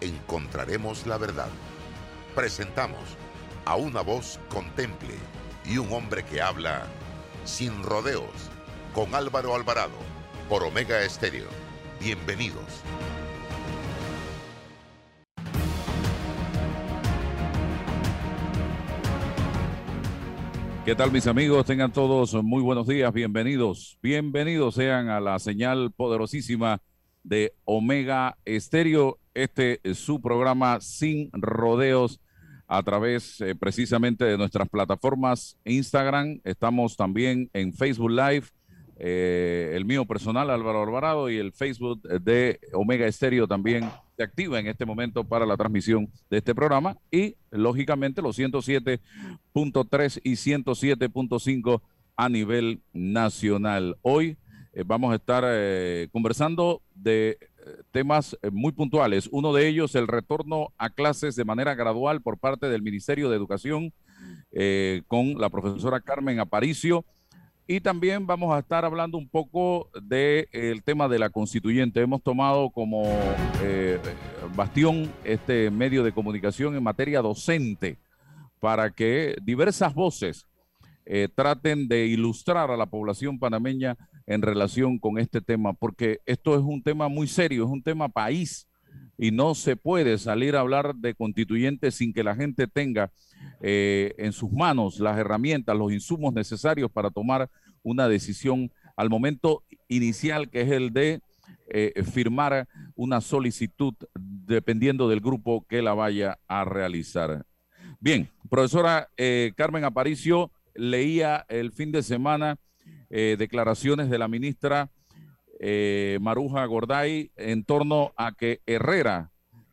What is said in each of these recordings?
encontraremos la verdad. Presentamos a una voz contemple y un hombre que habla sin rodeos con Álvaro Alvarado por Omega Estéreo. Bienvenidos. ¿Qué tal mis amigos? Tengan todos muy buenos días, bienvenidos. Bienvenidos sean a la señal poderosísima de Omega Estéreo este es su programa Sin Rodeos a través eh, precisamente de nuestras plataformas Instagram. Estamos también en Facebook Live, eh, el mío personal Álvaro Alvarado y el Facebook de Omega Estéreo también se activa en este momento para la transmisión de este programa y lógicamente los 107.3 y 107.5 a nivel nacional. Hoy eh, vamos a estar conversando de temas eh, muy puntuales. Uno de ellos, el retorno a clases de manera gradual por parte del Ministerio de Educación eh, con la profesora Carmen Aparicio. Y también vamos a estar hablando un poco del tema de la constituyente. Hemos tomado como eh, bastión este medio de comunicación en materia docente para que diversas voces traten de ilustrar a la población panameña en relación con este tema, porque esto es un tema muy serio, es un tema país y no se puede salir a hablar de constituyentes sin que la gente tenga eh, en sus manos las herramientas, los insumos necesarios para tomar una decisión al momento inicial, que es el de eh, firmar una solicitud dependiendo del grupo que la vaya a realizar. Bien, profesora eh, Carmen Aparicio leía el fin de semana eh, declaraciones de la ministra eh, Maruja Gorday en torno a que Herrera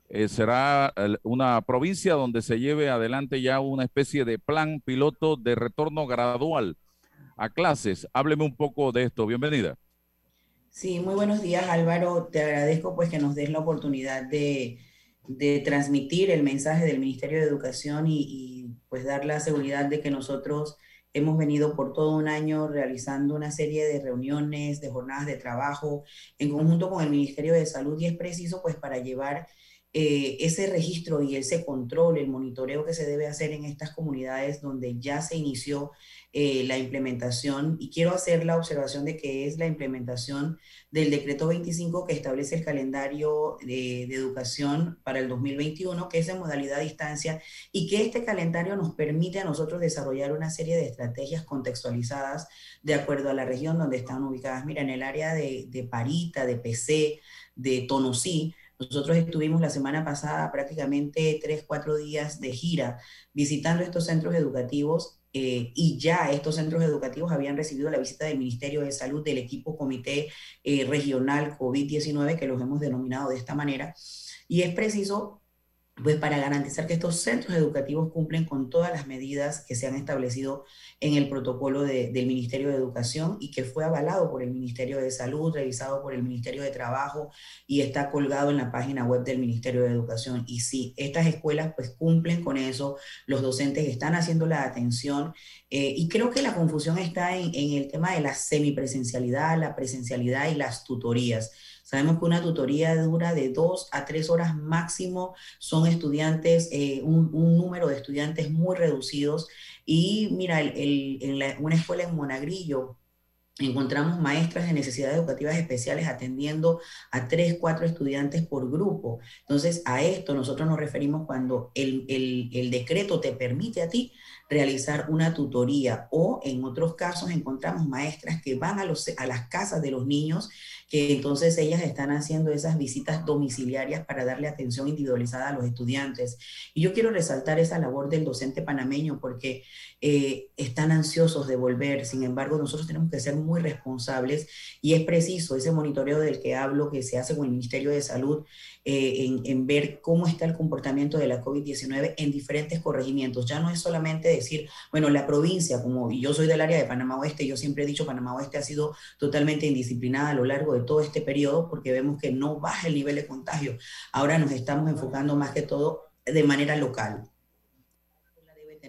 eh, será una provincia donde se lleve adelante ya una especie de plan piloto de retorno gradual a clases. Hábleme un poco de esto. Bienvenida. Sí, muy buenos días Álvaro. Te agradezco pues que nos des la oportunidad de, transmitir el mensaje del Ministerio de Educación y, y, pues dar la seguridad de que nosotros Hemos venido por todo un año realizando una serie de reuniones, de jornadas de trabajo en conjunto con el Ministerio de Salud y es preciso pues para llevar eh, ese registro y ese control, el monitoreo que se debe hacer en estas comunidades donde ya se inició eh, la implementación. Y quiero hacer la observación de que es la implementación del decreto 25 que establece el calendario de, educación para el 2021, que es en modalidad a distancia, y que este calendario nos permite a nosotros desarrollar una serie de estrategias contextualizadas de acuerdo a la región donde están ubicadas. Mira, en el área de, de Parita, de PC, de Tonosí, nosotros estuvimos la semana pasada prácticamente tres, cuatro días de gira visitando estos centros educativos eh, y ya estos centros educativos habían recibido la visita del Ministerio de Salud, del equipo Comité eh, Regional COVID-19, que los hemos denominado de esta manera. Y es preciso pues para garantizar que estos centros educativos cumplen con todas las medidas que se han establecido en el protocolo del Ministerio de Educación y que fue avalado por el Ministerio de Salud, revisado por el Ministerio de Trabajo y está colgado en la página web del Ministerio de Educación. Y sí, estas escuelas pues cumplen con eso, los docentes están haciendo la atención eh, y creo que la confusión está en, en el tema de la semipresencialidad, la presencialidad y las tutorías. Sabemos que una tutoría dura de dos a tres horas máximo, son estudiantes, eh, un, número de estudiantes muy reducidos. Y mira, en una escuela en Monagrillo, encontramos maestras de necesidades educativas especiales atendiendo a tres, cuatro estudiantes por grupo. Entonces, a esto nosotros nos referimos cuando el, el, decreto te permite a ti realizar una tutoría o en otros casos encontramos maestras que van a, los, a las casas de los niños que entonces ellas están haciendo esas visitas domiciliarias para darle atención individualizada a los estudiantes. Y yo quiero resaltar esa labor del docente panameño porque eh, están ansiosos de volver, sin embargo nosotros tenemos que ser muy responsables y es preciso ese monitoreo del que hablo que se hace con el Ministerio de Salud eh, en, ver cómo está el comportamiento de la COVID-19 en diferentes corregimientos. Ya no es solamente decir, bueno, la provincia, como yo soy del área de Panamá Oeste, yo siempre he dicho Panamá Oeste ha sido totalmente indisciplinada a lo largo de todo este periodo porque vemos que no baja el nivel de contagio. Ahora nos estamos enfocando más que todo de manera local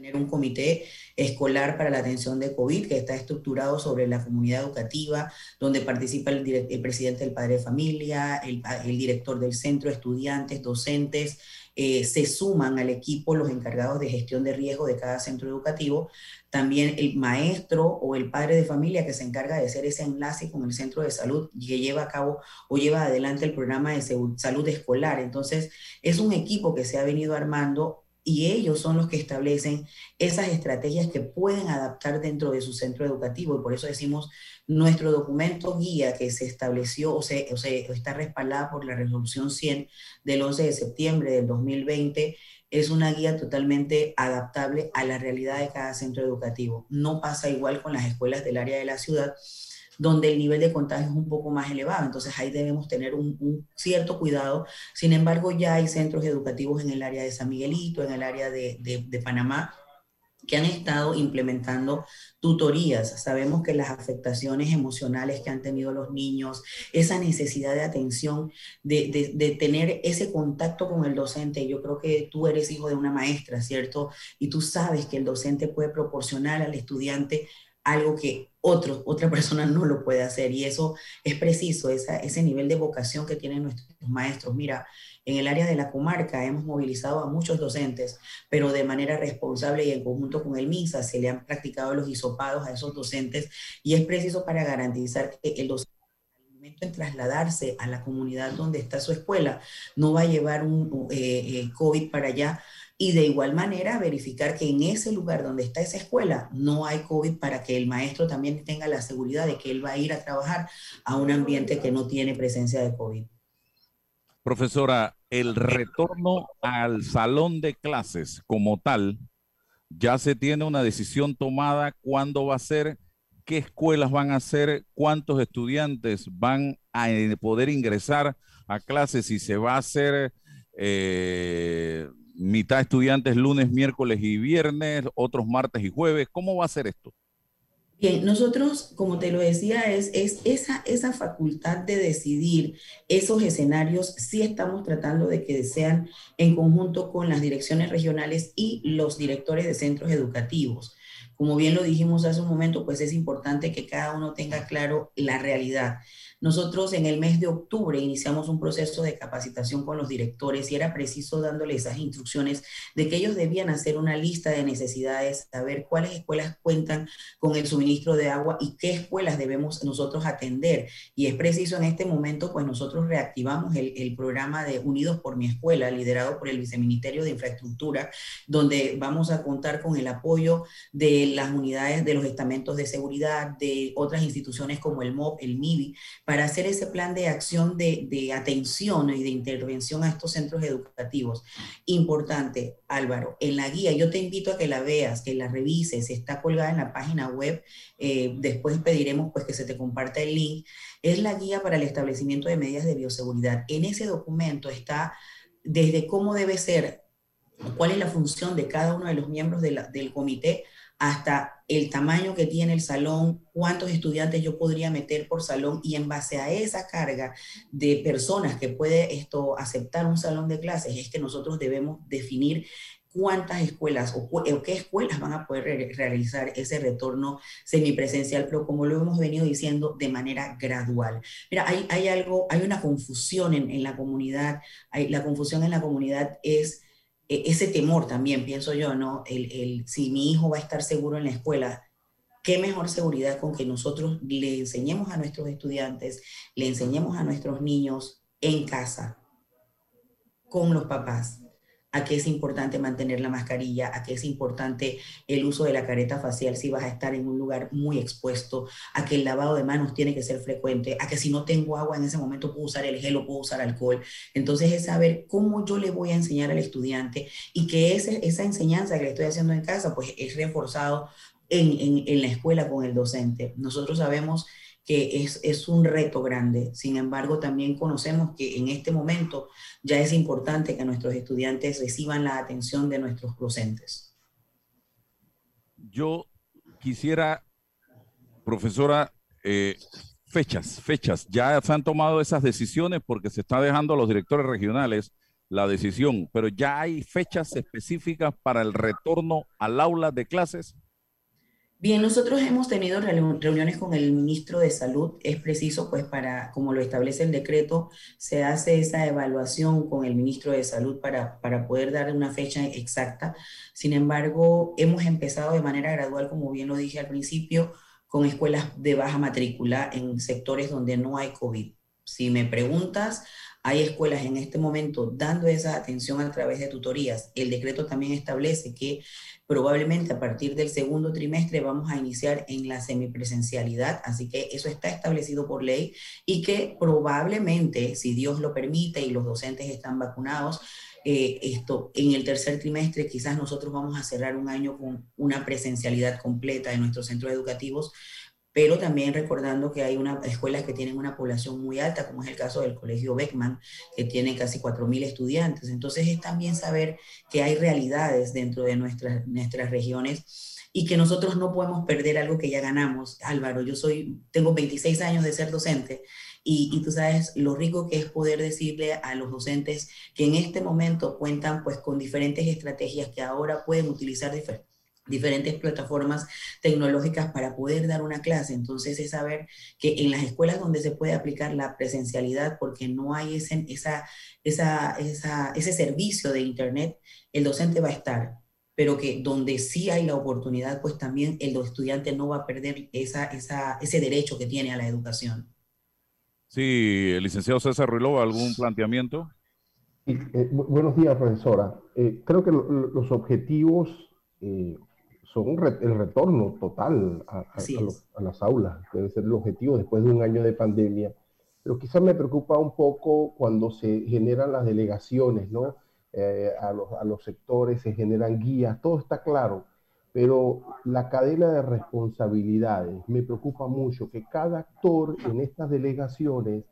tener un comité escolar para la atención de COVID que está estructurado sobre la comunidad educativa, donde participa el, el presidente del padre de familia, el, el, director del centro, estudiantes, docentes, eh, se suman al equipo los encargados de gestión de riesgo de cada centro educativo, también el maestro o el padre de familia que se encarga de hacer ese enlace con el centro de salud que lleva a cabo o lleva adelante el programa de salud escolar. Entonces, es un equipo que se ha venido armando y ellos son los que establecen esas estrategias que pueden adaptar dentro de su centro educativo. Y por eso decimos, nuestro documento guía que se estableció o, se, o, se, está respaldada por la resolución 100 del 11 de septiembre del 2020 es una guía totalmente adaptable a la realidad de cada centro educativo. No pasa igual con las escuelas del área de la ciudad, donde el nivel de contagio es un poco más elevado. Entonces ahí debemos tener un, cierto cuidado. Sin embargo, ya hay centros educativos en el área de San Miguelito, en el área de, Panamá, que han estado implementando tutorías. Sabemos que las afectaciones emocionales que han tenido los niños, esa necesidad de atención, de, tener ese contacto con el docente. Yo creo que tú eres hijo de una maestra, ¿cierto? Y tú sabes que el docente puede proporcionar al estudiante algo que otro, otra persona no lo puede hacer. Y eso es preciso, esa, ese nivel de vocación que tienen nuestros maestros. Mira, en el área de la comarca hemos movilizado a muchos docentes, pero de manera responsable y en conjunto con el MINSA se le han practicado los hisopados a esos docentes y es preciso para garantizar que el docente en trasladarse a la comunidad donde está su escuela no va a llevar un eh, eh, COVID para allá y de igual manera verificar que en ese lugar donde está esa escuela no hay COVID para que el maestro también tenga la seguridad de que él va a ir a trabajar a un ambiente que no tiene presencia de COVID. Profesora, el retorno al salón de clases como tal, ya se tiene una decisión tomada cuándo va a ser, qué escuelas van a ser, cuántos estudiantes van a poder ingresar a clases, si se va a hacer eh, mitad estudiantes lunes, miércoles y viernes, otros martes y jueves. ¿Cómo va a ser esto? Bien, nosotros, como te lo decía, es, es esa, esa facultad de decidir esos escenarios, sí estamos tratando de que sean en conjunto con las direcciones regionales y los directores de centros educativos. Como bien lo dijimos hace un momento, pues es importante que cada uno tenga claro la realidad. Nosotros en el mes de octubre iniciamos un proceso de capacitación con los directores y era preciso dándole esas instrucciones de que ellos debían hacer una lista de necesidades, saber cuáles escuelas cuentan con el suministro de agua y qué escuelas debemos nosotros atender. Y es preciso en este momento, pues nosotros reactivamos el, el programa de Unidos por mi escuela, liderado por el Viceministerio de Infraestructura, donde vamos a contar con el apoyo de las unidades de los estamentos de seguridad, de otras instituciones como el MOB, el MIBI, para hacer ese plan de acción de, atención y de intervención a estos centros educativos. Importante, Álvaro, en la guía, yo te invito a que la veas, que la revises, está colgada en la página web, eh, después pediremos pues que se te comparta el link, es la guía para el establecimiento de medidas de bioseguridad. En ese documento está desde cómo debe ser, cuál es la función de cada uno de los miembros del comité, hasta el tamaño que tiene el salón, cuántos estudiantes yo podría meter por salón y en base a esa carga de personas que puede esto aceptar un salón de clases es que nosotros debemos definir cuántas escuelas o, qué escuelas van a poder re realizar ese retorno semipresencial, pero como lo hemos venido diciendo, de manera gradual. Mira, hay, algo, hay una confusión en, la comunidad, la confusión en la comunidad es ese temor también, pienso yo, ¿no? El, el, si mi hijo va a estar seguro en la escuela, qué mejor seguridad con que nosotros le enseñemos a nuestros estudiantes, le enseñemos a nuestros niños en casa, con los papás, a qué es importante mantener la mascarilla, a qué es importante el uso de la careta facial si vas a estar en un lugar muy expuesto, a que el lavado de manos tiene que ser frecuente, a que si no tengo agua en ese momento puedo usar el gel o puedo usar alcohol. Entonces es saber cómo yo le voy a enseñar al estudiante y que esa enseñanza que le estoy haciendo en casa pues es reforzado en, en la escuela con el docente. Nosotros sabemos que es, es, un reto grande. Sin embargo, también conocemos que en este momento ya es importante que nuestros estudiantes reciban la atención de nuestros docentes. Yo quisiera, profesora, eh, fechas, fechas. Ya se han tomado esas decisiones porque se está dejando a los directores regionales la decisión, pero ya hay fechas específicas para el retorno al aula de clases. Bien, nosotros hemos tenido reuniones con el ministro de Salud. Es preciso, pues, para, como lo establece el decreto, se hace esa evaluación con el ministro de Salud para, para poder dar una fecha exacta. Sin embargo, hemos empezado de manera gradual, como bien lo dije al principio, con escuelas de baja matrícula en sectores donde no hay COVID. Si me preguntas, hay escuelas en este momento dando esa atención a través de tutorías. El decreto también establece que probablemente a partir del segundo trimestre vamos a iniciar en la semipresencialidad, así que eso está establecido por ley y que probablemente, si Dios lo permite y los docentes están vacunados, eh, esto en el tercer trimestre quizás nosotros vamos a cerrar un año con una presencialidad completa en nuestros centros educativos pero también recordando que hay unas escuelas que tienen una población muy alta, como es el caso del Colegio Beckman, que tiene casi 4.000 estudiantes. Entonces es también saber que hay realidades dentro de nuestras, nuestras regiones y que nosotros no podemos perder algo que ya ganamos. Álvaro, yo soy, tengo 26 años de ser docente y, y, tú sabes lo rico que es poder decirle a los docentes que en este momento cuentan pues con diferentes estrategias que ahora pueden utilizar diferentes diferentes plataformas tecnológicas para poder dar una clase. Entonces es saber que en las escuelas donde se puede aplicar la presencialidad, porque no hay ese, esa, esa, esa, ese servicio de Internet, el docente va a estar, pero que donde sí hay la oportunidad, pues también el estudiante no va a perder esa, esa, ese derecho que tiene a la educación. Sí, el licenciado César Ruiló, ¿algún planteamiento? Eh, buenos días, profesora. Eh, creo que los objetivos eh, son el retorno total a, las aulas, debe ser el objetivo después de un año de pandemia. Pero quizás me preocupa un poco cuando se generan las delegaciones, ¿no? Eh, a, los, a los sectores se generan guías, todo está claro, pero la cadena de responsabilidades me preocupa mucho que cada actor en estas delegaciones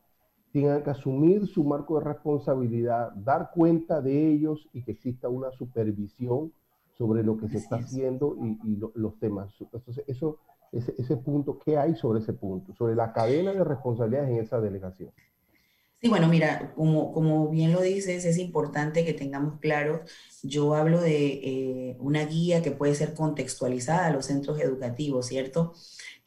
tenga que asumir su marco de responsabilidad, dar cuenta de ellos y que exista una supervisión sobre lo que se está haciendo y, los temas. Entonces, eso, ese, ese punto, ¿qué hay sobre ese punto? Sobre la cadena de responsabilidades en esa delegación. Sí, bueno, mira, como, como bien lo dices, es importante que tengamos claro, yo hablo de eh, una guía que puede ser contextualizada a los centros educativos, ¿cierto?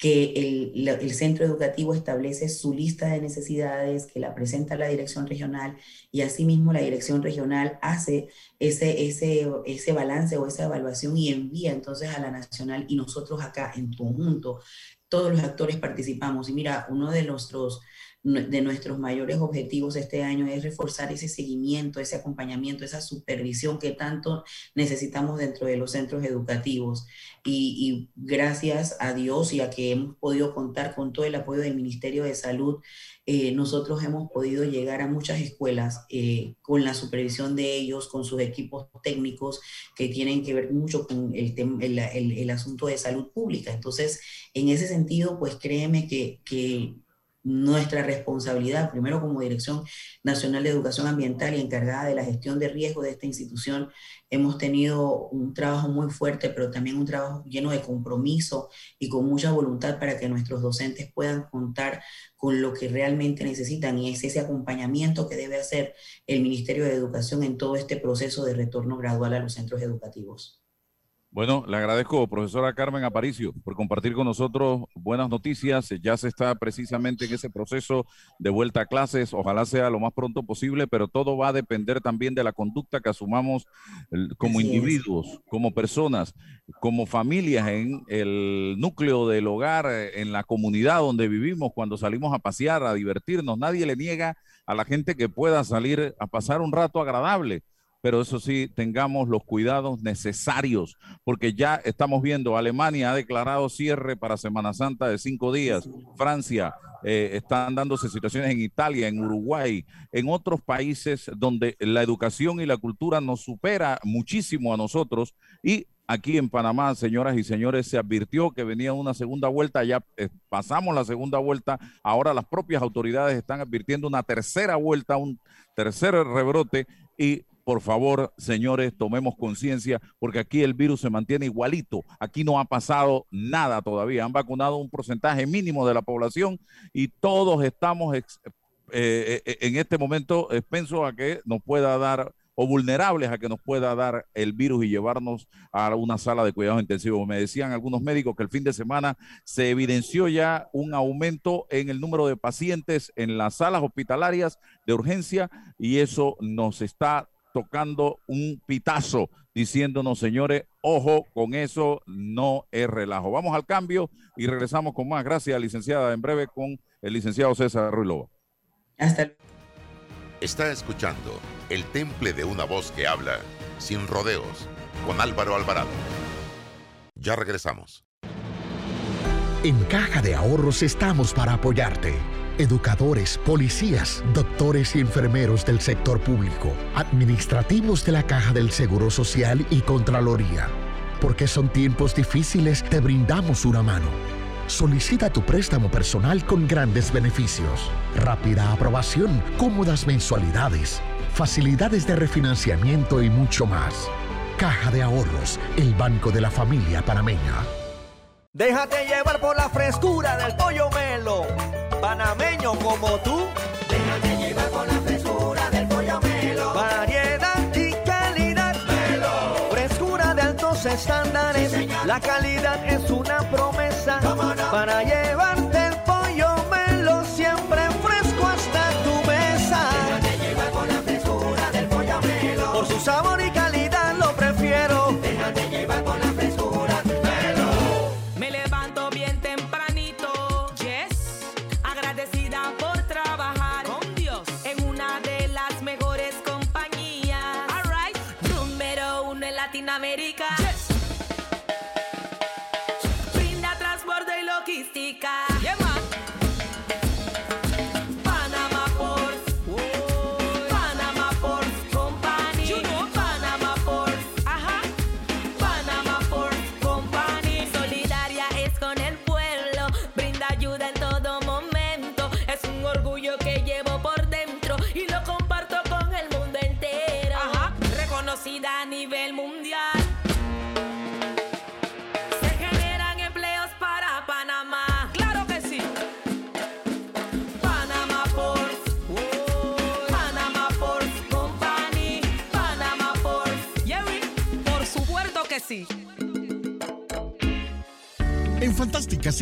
que el, centro educativo establece su lista de necesidades, que la presenta la dirección regional y asimismo la dirección regional hace ese, ese, ese balance o esa evaluación y envía entonces a la nacional y nosotros acá en conjunto, todos los actores participamos. Y mira, uno de nuestros de nuestros mayores objetivos este año es reforzar ese seguimiento, ese acompañamiento, esa supervisión que tanto necesitamos dentro de los centros educativos. Y, gracias a Dios y a que hemos podido contar con todo el apoyo del Ministerio de Salud, eh, nosotros hemos podido llegar a muchas escuelas eh, con la supervisión de ellos, con sus equipos técnicos que tienen que ver mucho con el, el, el, asunto de salud pública. Entonces, en ese sentido, pues créeme que, que nuestra responsabilidad, primero como Dirección Nacional de Educación Ambiental y encargada de la gestión de riesgo de esta institución, hemos tenido un trabajo muy fuerte, pero también un trabajo lleno de compromiso y con mucha voluntad para que nuestros docentes puedan contar con lo que realmente necesitan y es ese acompañamiento que debe hacer el Ministerio de Educación en todo este proceso de retorno gradual a los centros educativos. Bueno, le agradezco, profesora Carmen Aparicio, por compartir con nosotros buenas noticias. Ya se está precisamente en ese proceso de vuelta a clases. Ojalá sea lo más pronto posible, pero todo va a depender también de la conducta que asumamos como individuos, como personas, como familias en el núcleo del hogar, en la comunidad donde vivimos, cuando salimos a pasear, a divertirnos. Nadie le niega a la gente que pueda salir a pasar un rato agradable pero eso sí, tengamos los cuidados necesarios, porque ya estamos viendo, Alemania ha declarado cierre para Semana Santa de cinco días, Francia, eh, están dándose situaciones en Italia, en Uruguay, en otros países donde la educación y la cultura nos supera muchísimo a nosotros. Y aquí en Panamá, señoras y señores, se advirtió que venía una segunda vuelta, ya eh, pasamos la segunda vuelta, ahora las propias autoridades están advirtiendo una tercera vuelta, un tercer rebrote y por favor, señores, tomemos conciencia porque aquí el virus se mantiene igualito. Aquí no ha pasado nada todavía. Han vacunado un porcentaje mínimo de la población y todos estamos eh, eh, en este momento expensos a que nos pueda dar o vulnerables a que nos pueda dar el virus y llevarnos a una sala de cuidados intensivos. Me decían algunos médicos que el fin de semana se evidenció ya un aumento en el número de pacientes en las salas hospitalarias de urgencia y eso nos está tocando un pitazo diciéndonos, señores, ojo con eso, no es relajo. Vamos al cambio y regresamos con más. Gracias, licenciada, en breve con el licenciado César Ruilova. Hasta luego. Está escuchando El Temple de una voz que habla sin rodeos con Álvaro Alvarado. Ya regresamos. En Caja de Ahorros estamos para apoyarte. Educadores, policías, doctores y enfermeros del sector público, administrativos de la Caja del Seguro Social y Contraloría. Porque son tiempos difíciles, te brindamos una mano Solicita tu préstamo personal con grandes beneficios, rápida aprobación, cómodas mensualidades, facilidades de refinanciamiento y mucho más. Caja de Ahorros, el banco de la familia panameña. Déjate llevar por la frescura del pollo melo, panameño como tú. Déjate llevar por la frescura del pollo melo. Variedad y calidad. Melo. Frescura de altos estándares. la calidad es una promesa para llevarte uno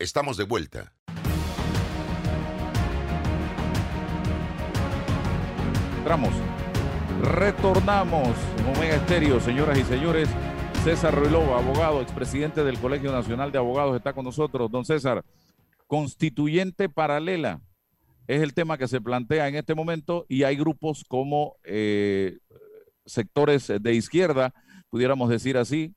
Estamos de vuelta. Entramos. Retornamos en Omega Estéreo, señoras y señores. César Ruilova, abogado, expresidente del Colegio Nacional de Abogados, está con nosotros. Don César, constituyente paralela es el tema que se plantea en este momento y hay grupos como eh, sectores de izquierda, pudiéramos decir así,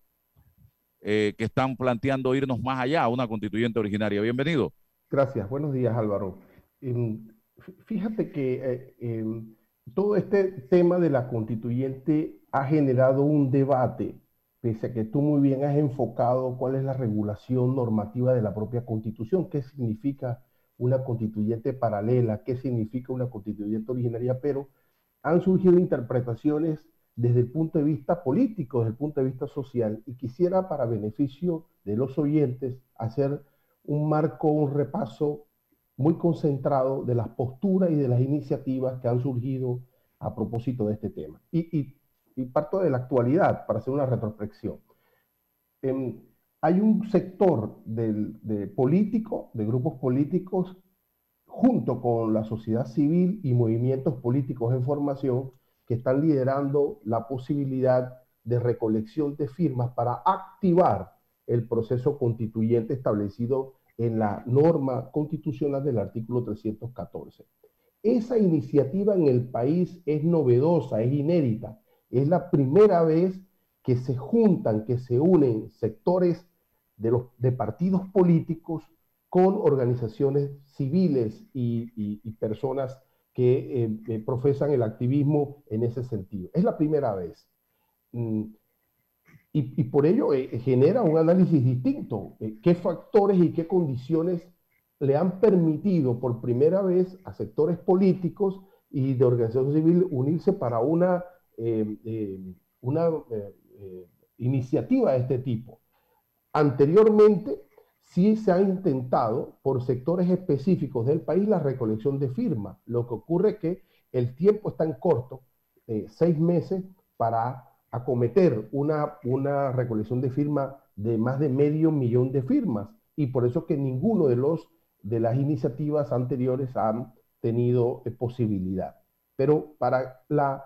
eh, que están planteando irnos más allá a una constituyente originaria. Bienvenido. Gracias, buenos días Álvaro. Em, fíjate que eh, em, todo este tema de la constituyente ha generado un debate, pese a que tú muy bien has enfocado cuál es la regulación normativa de la propia constitución, qué significa una constituyente paralela, qué significa una constituyente originaria, pero han surgido interpretaciones desde el punto de vista político, desde el punto de vista social, y quisiera para beneficio de los oyentes hacer un marco, un repaso muy concentrado de las posturas y de las iniciativas que han surgido a propósito de este tema. Y, parto de la actualidad para hacer una retrospección. Em, hay un sector de político, de grupos políticos, junto con la sociedad civil y movimientos políticos en formación, que están liderando la posibilidad de recolección de firmas para activar el proceso constituyente establecido en la norma constitucional del artículo 314. Esa iniciativa en el país es novedosa, es inédita. Es la primera vez que se juntan, que se unen sectores de, partidos políticos con organizaciones civiles y, personas que eh, eh, profesan el activismo en ese sentido. Es la primera vez. Mm, y, por ello eh, genera un análisis distinto. ¿Qué factores y qué condiciones le han permitido por primera vez a sectores políticos y de organización civil unirse para una, una iniciativa de este tipo? Anteriormente, sí se ha intentado por sectores específicos del país la recolección de firmas. Lo que ocurre es que el tiempo es tan corto, seis meses, para acometer una, una recolección de firmas de más de medio millón de firmas y por eso que ninguno de, los, de las iniciativas anteriores han tenido eh, posibilidad. Pero para la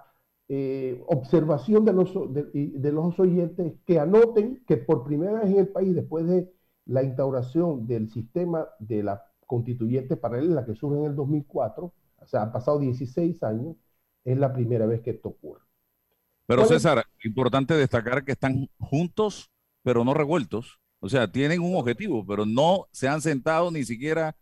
eh, observación de los, de, los oyentes, que anoten que por primera vez en el país, después de la instauración del sistema de la constituyente paralela que surge en el 2004, o sea, han pasado 16 años, es la primera vez que esto ocurre. Pero César, importante destacar que están juntos, pero no revueltos. O sea, tienen un objetivo, pero no se han sentado ni siquiera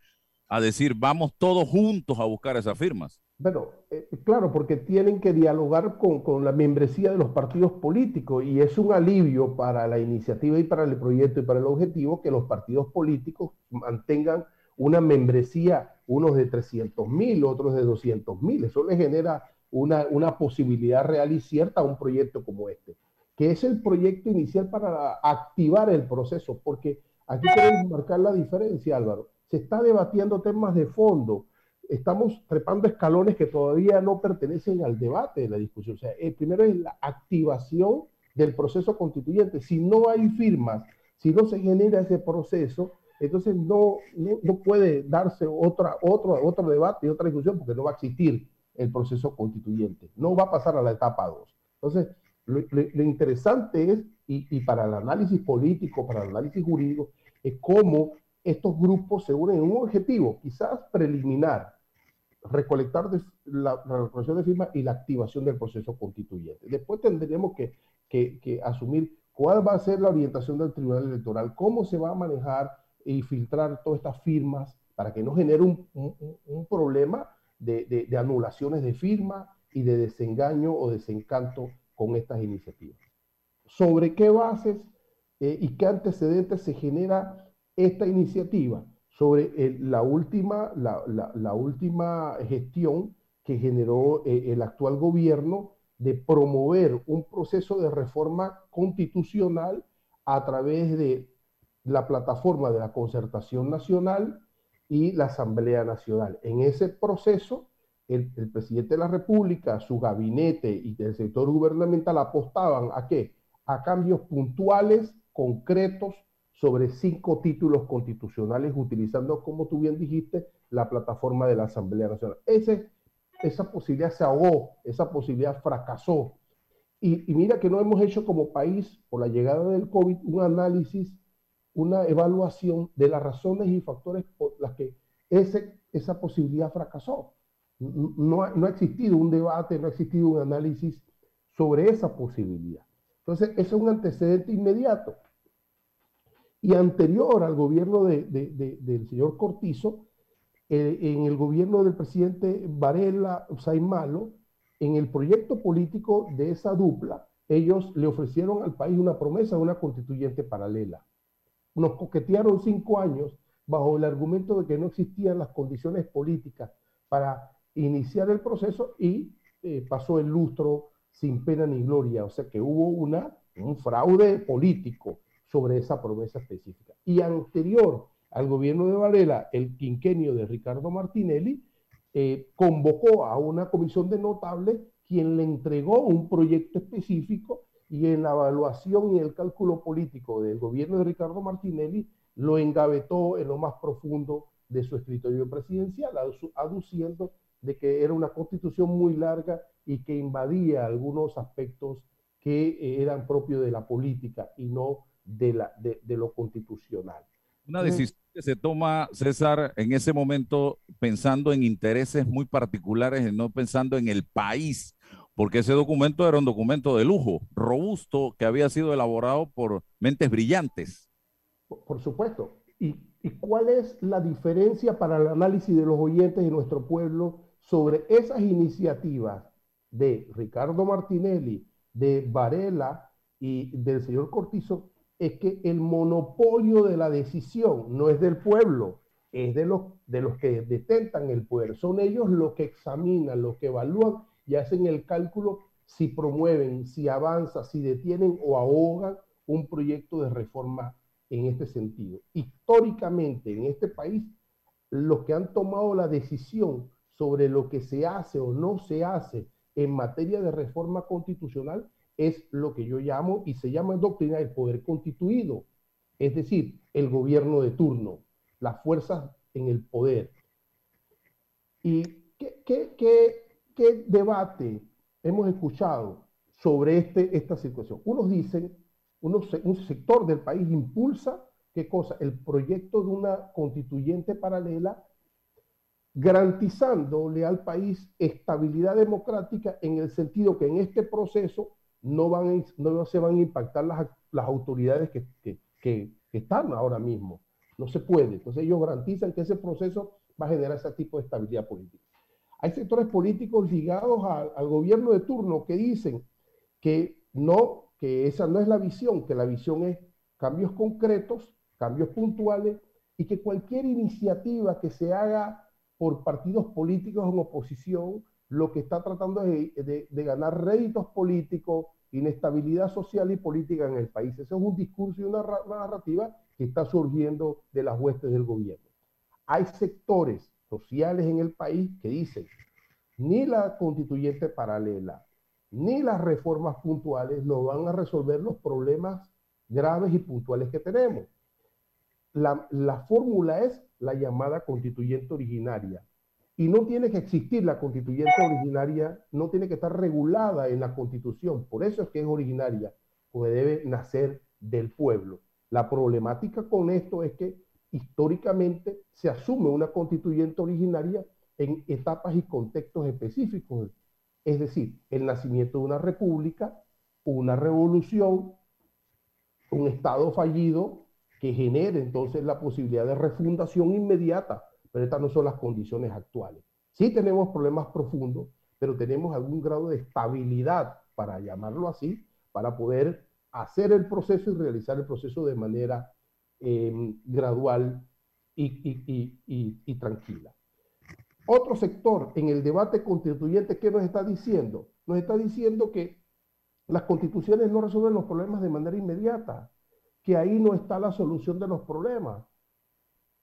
a decir, vamos todos juntos a buscar esas firmas. Bueno, eh, claro, porque tienen que dialogar con, con, la membresía de los partidos políticos y es un alivio para la iniciativa y para el proyecto y para el objetivo que los partidos políticos mantengan una membresía, unos de 300 mil, otros de 200 mil. Eso les genera una, posibilidad real y cierta a un proyecto como este, que es el proyecto inicial para activar el proceso, porque aquí queremos marcar la diferencia, Álvaro. Se está debatiendo temas de fondo, estamos trepando escalones que todavía no pertenecen al debate de la discusión. O sea, el primero es la activación del proceso constituyente. Si no hay firmas, si no se genera ese proceso, entonces no, no, puede darse otra, otro, otro debate y otra discusión porque no va a existir el proceso constituyente. No va a pasar a la etapa 2. Entonces, lo, interesante es, y, para el análisis político, para el análisis jurídico, es cómo estos grupos se unen en un objetivo, quizás preliminar, recolectar la, recolección de firmas y la activación del proceso constituyente. Después tendremos que, asumir cuál va a ser la orientación del Tribunal Electoral, cómo se va a manejar y filtrar todas estas firmas para que no genere un, problema de, anulaciones de firma y de desengaño o desencanto con estas iniciativas. ¿Sobre qué bases eh, y qué antecedentes se genera esta iniciativa? Sobre la, última, la, última gestión que generó eh, el actual gobierno de promover un proceso de reforma constitucional a través de la plataforma de la concertación nacional y la Asamblea Nacional. En ese proceso, el, presidente de la República, su gabinete y el sector gubernamental apostaban a qué? A cambios puntuales, concretos, sobre cinco títulos constitucionales, utilizando, como tú bien dijiste, la plataforma de la Asamblea Nacional. Ese, esa posibilidad se ahogó, esa posibilidad fracasó. Y, mira que no hemos hecho como país, por la llegada del COVID, un análisis una evaluación de las razones y factores por las que ese, esa posibilidad fracasó. No, ha existido un debate, no ha existido un análisis sobre esa posibilidad. Entonces, ese es un antecedente inmediato. Y anterior al gobierno del señor Cortizo, eh, en el gobierno del presidente Varela Saimalo, en el proyecto político de esa dupla, ellos le ofrecieron al país una promesa de una constituyente paralela. Nos coquetearon cinco años bajo el argumento de que no existían las condiciones políticas para iniciar el proceso y eh, pasó el lustro sin pena ni gloria. O sea que hubo una, un fraude político sobre esa promesa específica. Y anterior al gobierno de Varela, el quinquenio de Ricardo Martinelli, eh, convocó a una comisión de notables quien le entregó un proyecto específico y en la evaluación y el cálculo político del gobierno de Ricardo Martinelli lo engavetó en lo más profundo de su escritorio presidencial, aduciendo de que era una constitución muy larga y que invadía algunos aspectos que eh, eran propios de la política y no de, la, de, lo constitucional. Una decisión que se toma, César, en ese momento pensando en intereses muy particulares y no pensando en el país, porque ese documento era un documento de lujo, robusto, que había sido elaborado por mentes brillantes. Por, supuesto. ¿Y, ¿Y cuál es la diferencia para el análisis de los oyentes de nuestro pueblo sobre esas iniciativas de Ricardo Martinelli, de Varela y del señor Cortizo? Es que el monopolio de la decisión no es del pueblo, es de los, de los que detentan el poder. Son ellos los que examinan, los que evalúan y hacen el cálculo si promueven, si avanzan, si detienen o ahogan un proyecto de reforma en este sentido. Históricamente en este país, los que han tomado la decisión sobre lo que se hace o no se hace en materia de reforma constitucional es lo que yo llamo y se llama en doctrina el poder constituido, es decir, el gobierno de turno, las fuerzas en el poder. ¿Y qué, qué debate hemos escuchado sobre este, esta situación? Unos dicen un sector del país impulsa, ¿qué cosa? El proyecto de una constituyente paralela, garantizándole al país estabilidad democrática en el sentido que en este proceso no, van, no se van a impactar las, las autoridades que, que, que, están ahora mismo. No se puede. Entonces ellos garantizan que ese proceso va a generar ese tipo de estabilidad política. Hay sectores políticos ligados al gobierno de turno que dicen que no que esa no es la visión, que la visión es cambios concretos, cambios puntuales y que cualquier iniciativa que se haga por partidos políticos en oposición, lo que está tratando es de, ganar réditos políticos, inestabilidad social y política en el país. Ese es un discurso y una, narrativa que está surgiendo de las huestes del gobierno. Hay sectores sociales en el país que dicen, ni la constituyente paralela, ni las reformas puntuales nos van a resolver los problemas graves y puntuales que tenemos. La, fórmula es la llamada constituyente originaria. Y no tiene que existir la constituyente originaria, no tiene que estar regulada en la constitución. Por eso es que es originaria, porque debe nacer del pueblo. La problemática con esto es que históricamente se asume una constituyente originaria en etapas y contextos específicos es decir, el nacimiento de una república, una revolución, un Estado fallido que genere entonces la posibilidad de refundación inmediata, pero estas no son las condiciones actuales. Sí tenemos problemas profundos, pero tenemos algún grado de estabilidad, para llamarlo así, para poder hacer el proceso y realizar el proceso de manera em, gradual y tranquila. Otro sector en el debate constituyente, ¿qué nos está diciendo? Nos está diciendo que las constituciones no resuelven los problemas de manera inmediata, que ahí no está la solución de los problemas.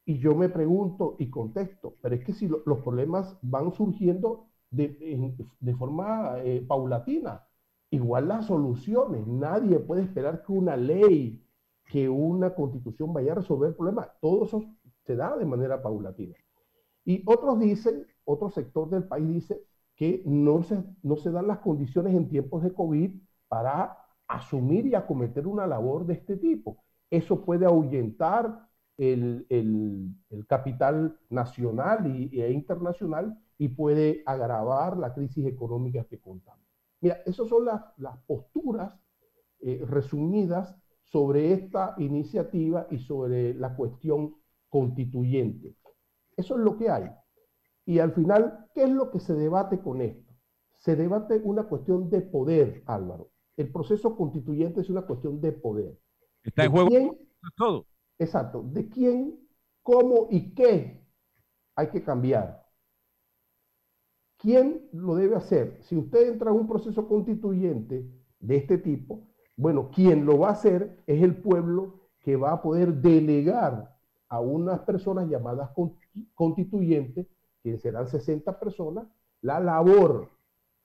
Y yo me pregunto y contesto, pero es que si los problemas van surgiendo de, forma eh, paulatina, igual las soluciones, nadie puede esperar que una ley, que una constitución vaya a resolver el problema, todo eso se da de manera paulatina. Y otros dicen, otro sector del país dice que no se, no se dan las condiciones en tiempos de COVID para asumir y acometer una labor de este tipo. Eso puede ahuyentar el, capital nacional y, e internacional y puede agravar la crisis económica que contamos. Mira, esas son las, posturas eh, resumidas sobre esta iniciativa y sobre la cuestión constituyente. Eso es lo que hay. Y al final, ¿qué es lo que se debate con esto? Se debate una cuestión de poder, Álvaro. el proceso constituyente es una cuestión de poder. Está en juego todo. Exacto. De quién, cómo y qué hay que cambiar. ¿Quién lo debe hacer? Si usted entra en un proceso constituyente de este tipo, bueno, quien lo va a hacer es el pueblo que va a poder delegar a unas personas llamadas constituyentes, que serán 60 personas, la labor,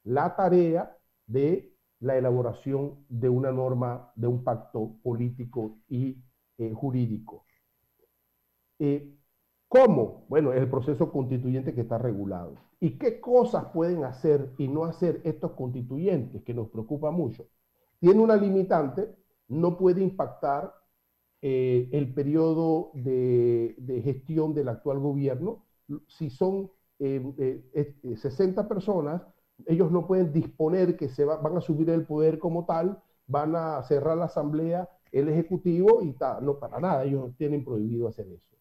la tarea de la elaboración de una norma, de un pacto político y eh, jurídico. Eh, ¿Cómo? Bueno, es el proceso constituyente que está regulado. ¿Y qué cosas pueden hacer y no hacer estos constituyentes, que nos preocupa mucho? Tiene una limitante, no puede impactar eh, el periodo de, gestión del actual gobierno. Si son 60 personas, ellos no pueden disponer que se van a subir el poder como tal, van a cerrar la asamblea, el ejecutivo y tal. No, para nada, ellos tienen prohibido hacer eso.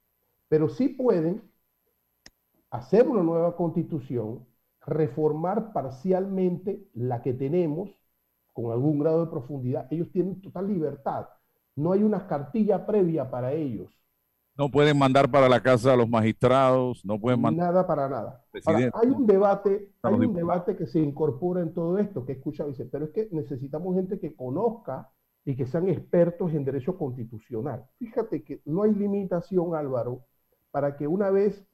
Pero sí pueden hacer una nueva constitución, reformar parcialmente la que tenemos con algún grado de profundidad. Ellos tienen total libertad. No hay una cartilla previa para ellos. No pueden mandar para la casa a los magistrados, no pueden mandar. Nada para nada. hay un debate, hay un debate que se incorpora en todo esto, que escucha, dice, pero es que necesitamos gente que conozca y que sean expertos en derecho constitucional. Fíjate que no hay limitación, Álvaro, para que una vez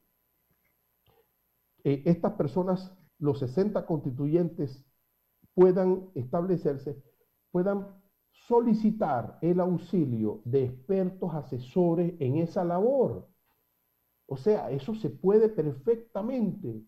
eh, estas personas, los 60 constituyentes, puedan establecerse, puedan solicitar el auxilio de expertos asesores en esa labor. O sea, eso se puede perfectamente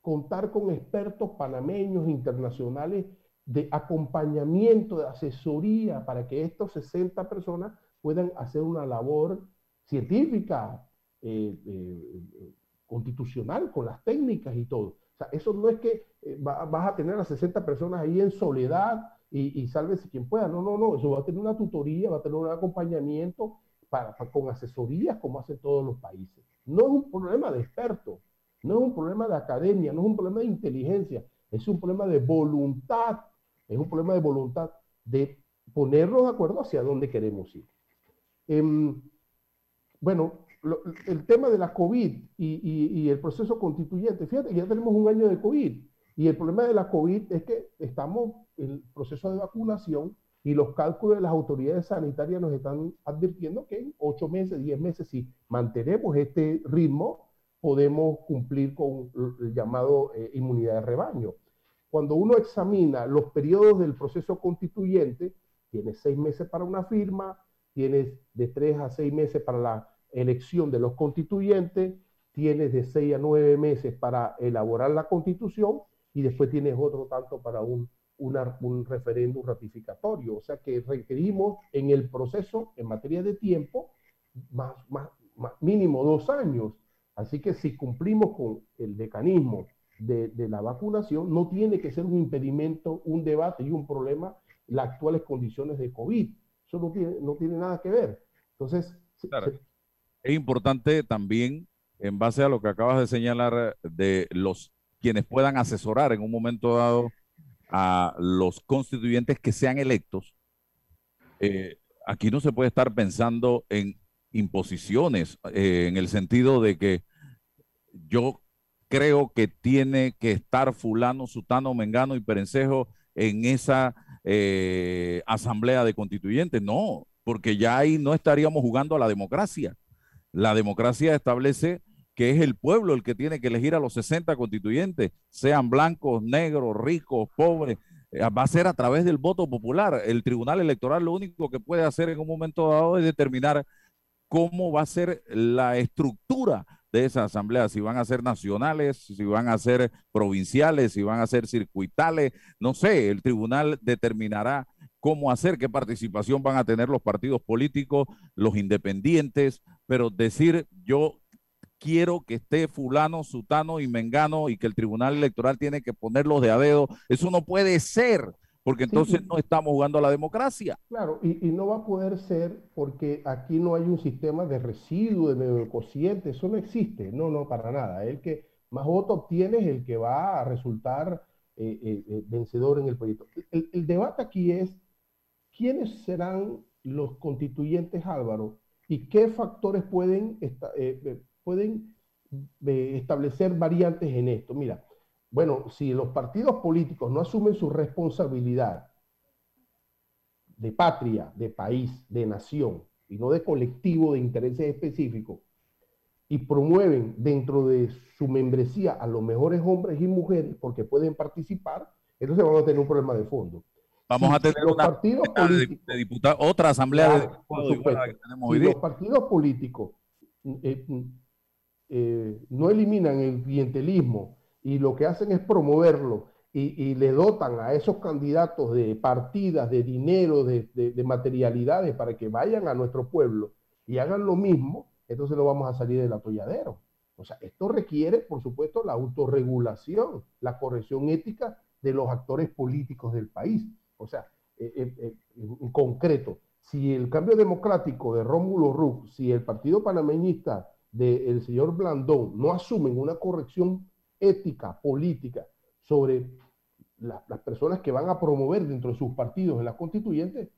contar con expertos panameños, internacionales, de acompañamiento, de asesoría, para que estos 60 personas puedan hacer una labor científica, eh, eh, constitucional, con las técnicas y todo. O sea, eso no es que eh, vas a tener a 60 personas ahí en soledad y, y sálvese quien pueda. No, no, no. Eso va a tener una tutoría, va a tener un acompañamiento para, con asesorías como hacen todos los países. No es un problema de expertos, no es un problema de academia, no es un problema de inteligencia, es un problema de voluntad, es un problema de voluntad de ponernos de acuerdo hacia dónde queremos ir. Em, bueno, el tema de la COVID y, el proceso constituyente, fíjate ya tenemos un año de COVID y el problema de la COVID es que estamos el proceso de vacunación y los cálculos de las autoridades sanitarias nos están advirtiendo que en ocho meses, diez meses, si mantenemos este ritmo, podemos cumplir con el llamado eh, inmunidad de rebaño. Cuando uno examina los periodos del proceso constituyente, tienes seis meses para una firma, tienes de tres a seis meses para la elección de los constituyentes, tienes de seis a nueve meses para elaborar la constitución y después tienes otro tanto para un un referéndum ratificatorio. O sea que requerimos en el proceso, en materia de tiempo, más, más, mínimo dos años. Así que si cumplimos con el mecanismo de, de, la vacunación, no tiene que ser un impedimento, un debate y un problema las actuales condiciones de COVID. Eso no tiene, no tiene nada que ver. Entonces, es importante también, en base a lo que acabas de señalar, de los quienes puedan asesorar en un momento dado a los constituyentes que sean electos, eh, aquí no se puede estar pensando en imposiciones, eh, en el sentido de que yo creo que tiene que estar fulano, sutano, mengano y perencejo en esa eh, asamblea de constituyentes. No, porque ya ahí no estaríamos jugando a la democracia. La democracia establece que es el pueblo el que tiene que elegir a los 60 constituyentes, sean blancos, negros, ricos, pobres, eh, va a ser a través del voto popular. El Tribunal Electoral lo único que puede hacer en un momento dado es determinar cómo va a ser la estructura de esa asamblea, si van a ser nacionales, si van a ser provinciales, si van a ser circuitales, no sé, el tribunal determinará cómo hacer, qué participación van a tener los partidos políticos, los independientes, pero decir yo quiero que esté fulano, sutano y mengano y que el tribunal electoral tiene que ponerlos de a dedo. Eso no puede ser, porque entonces no estamos jugando a la democracia. Claro, y, no va a poder ser porque aquí no hay un sistema de residuo, de cociente, eso no existe, no, no, para nada. El que más votos obtiene es el que va a resultar vencedor en el proyecto. El, el, debate aquí es quiénes serán los constituyentes, Álvaro, y qué factores pueden, pueden establecer variantes en esto. Mira, bueno, si los partidos políticos no asumen su responsabilidad de patria, de país, de nación, y no de colectivo de intereses específicos, y promueven dentro de su membresía a los mejores hombres y mujeres porque pueden participar, entonces vamos a tener un problema de fondo. Vamos a tener los partidos políticos, de, otra asamblea de que tenemos si los partidos políticos eh, eh, no eliminan el clientelismo y lo que hacen es promoverlo y, le dotan a esos candidatos de partidas, de dinero, de, materialidades para que vayan a nuestro pueblo y hagan lo mismo, entonces no vamos a salir del atolladero. O sea, esto requiere, por supuesto, la autorregulación, la corrección ética de los actores políticos del país. O sea, eh, eh, eh, en concreto, si el cambio democrático de Rómulo Rux, si el partido panameñista del señor Blandón no asumen una corrección ética, política, sobre las personas que van a promover dentro de sus partidos en las constituyentes,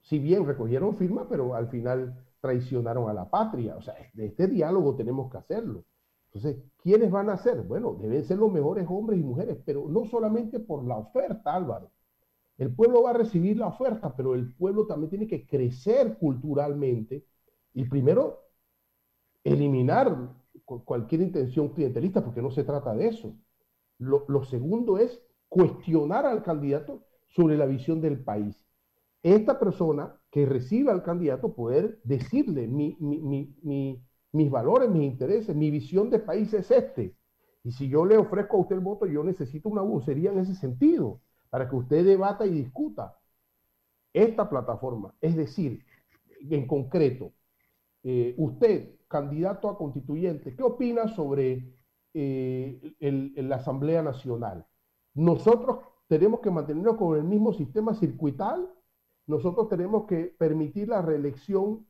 si bien recogieron firmas, pero al final traicionaron a la patria. O sea, de este diálogo tenemos que hacerlo. Entonces, ¿quiénes van a ser? Bueno, deben ser los mejores hombres y mujeres, pero no solamente por la oferta, Álvaro. El pueblo va a recibir la oferta, pero el pueblo también tiene que crecer culturalmente y primero eliminar cualquier intención clientelista, porque no se trata de eso. Lo, segundo es cuestionar al candidato sobre la visión del país. Esta persona que reciba al candidato poder decirle mis valores, mis intereses, mi visión de país es este. Y si yo le ofrezco a usted el voto, yo necesito una vocería en ese sentido, para que usted debata y discuta esta plataforma. Es decir, en concreto, eh, usted, candidato a constituyente, ¿qué opina sobre eh, la Asamblea Nacional. Nosotros tenemos que mantenernos con el mismo sistema circuital, nosotros tenemos que permitir la reelección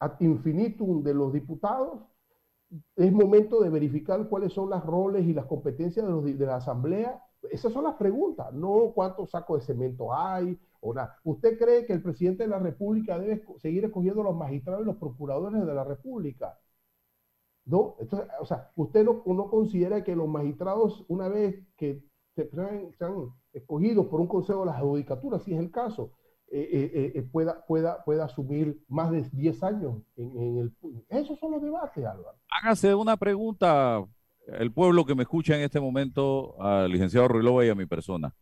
ad infinitum de los diputados. Es momento de verificar cuáles son los roles y las competencias de, de la Asamblea. Esas son las preguntas, no cuántos sacos de cemento hay ¿Usted cree que el presidente de la República debe seguir escogiendo los magistrados y los procuradores de la República? ¿no? Entonces, o sea, usted no, no considera que los magistrados, una vez que se, sean escogidos por un consejo de las adjudicaturas, si es el caso, eh, eh, eh, pueda, pueda, pueda asumir más de 10 años en, el... Esos son los debates, Álvaro. Hágase una pregunta, el pueblo que me escucha en este momento, al licenciado Ruilova y a mi persona.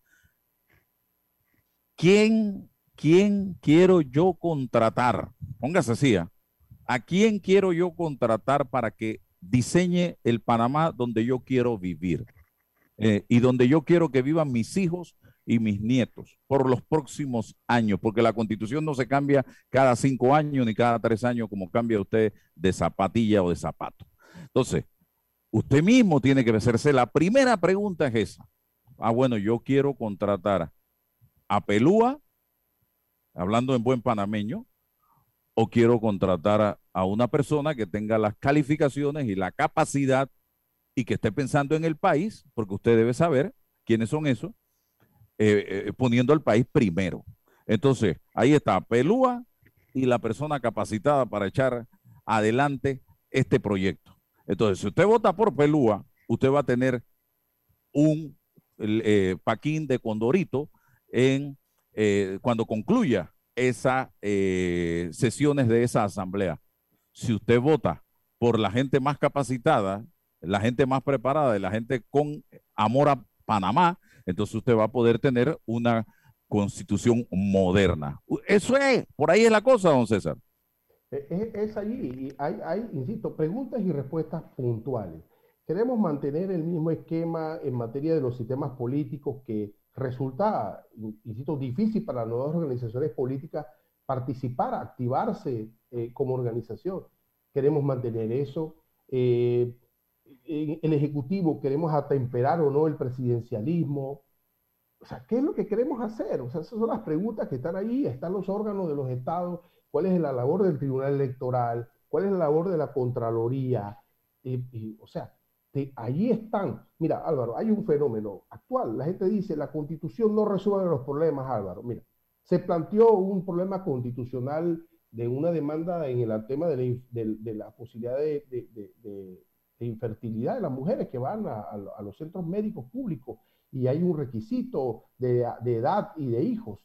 ¿Quién, quién quiero yo contratar? Póngase así, ¿ah? ¿A quién quiero yo contratar para que diseñe el Panamá donde yo quiero vivir eh, y donde yo quiero que vivan mis hijos y mis nietos por los próximos años? Porque la constitución no se cambia cada cinco años ni cada tres años como cambia usted de zapatilla o de zapato. Entonces, usted mismo tiene que hacerse la primera pregunta es esa. Ah, bueno, yo quiero contratar a Pelúa, hablando en buen panameño, o quiero contratar a, una persona que tenga las calificaciones y la capacidad y que esté pensando en el país, porque usted debe saber quiénes son esos, eh, eh, poniendo al país primero. Entonces, ahí está Pelúa y la persona capacitada para echar adelante este proyecto. Entonces, si usted vota por Pelúa, usted va a tener un eh, paquín de Condorito en, cuando concluya esas eh, sesiones de esa asamblea. Si usted vota por la gente más capacitada, la gente más preparada y la gente con amor a Panamá, entonces usted va a poder tener una constitución moderna. Eso es, por ahí es la cosa, don César. E, e, es, allí, hay, hay, insisto, preguntas y respuestas puntuales. Queremos mantener el mismo esquema en materia de los sistemas políticos que resulta, insisto, difícil para las nuevas organizaciones políticas participar, activarse eh, como organización. Queremos mantener eso. Eh, el Ejecutivo queremos atemperar o no el presidencialismo. O sea, ¿qué es lo que queremos hacer? O sea, esas son las preguntas que están ahí. Están los órganos de los estados. ¿Cuál es la labor del Tribunal Electoral? ¿Cuál es la labor de la Contraloría? o sea, allí están. Mira, Álvaro, hay un fenómeno actual. La gente dice, la constitución no resuelve los problemas, Álvaro. Mira, se planteó un problema constitucional de una demanda en el tema de la, posibilidad de, infertilidad de las mujeres que van a, los centros médicos públicos y hay un requisito de, edad y de hijos.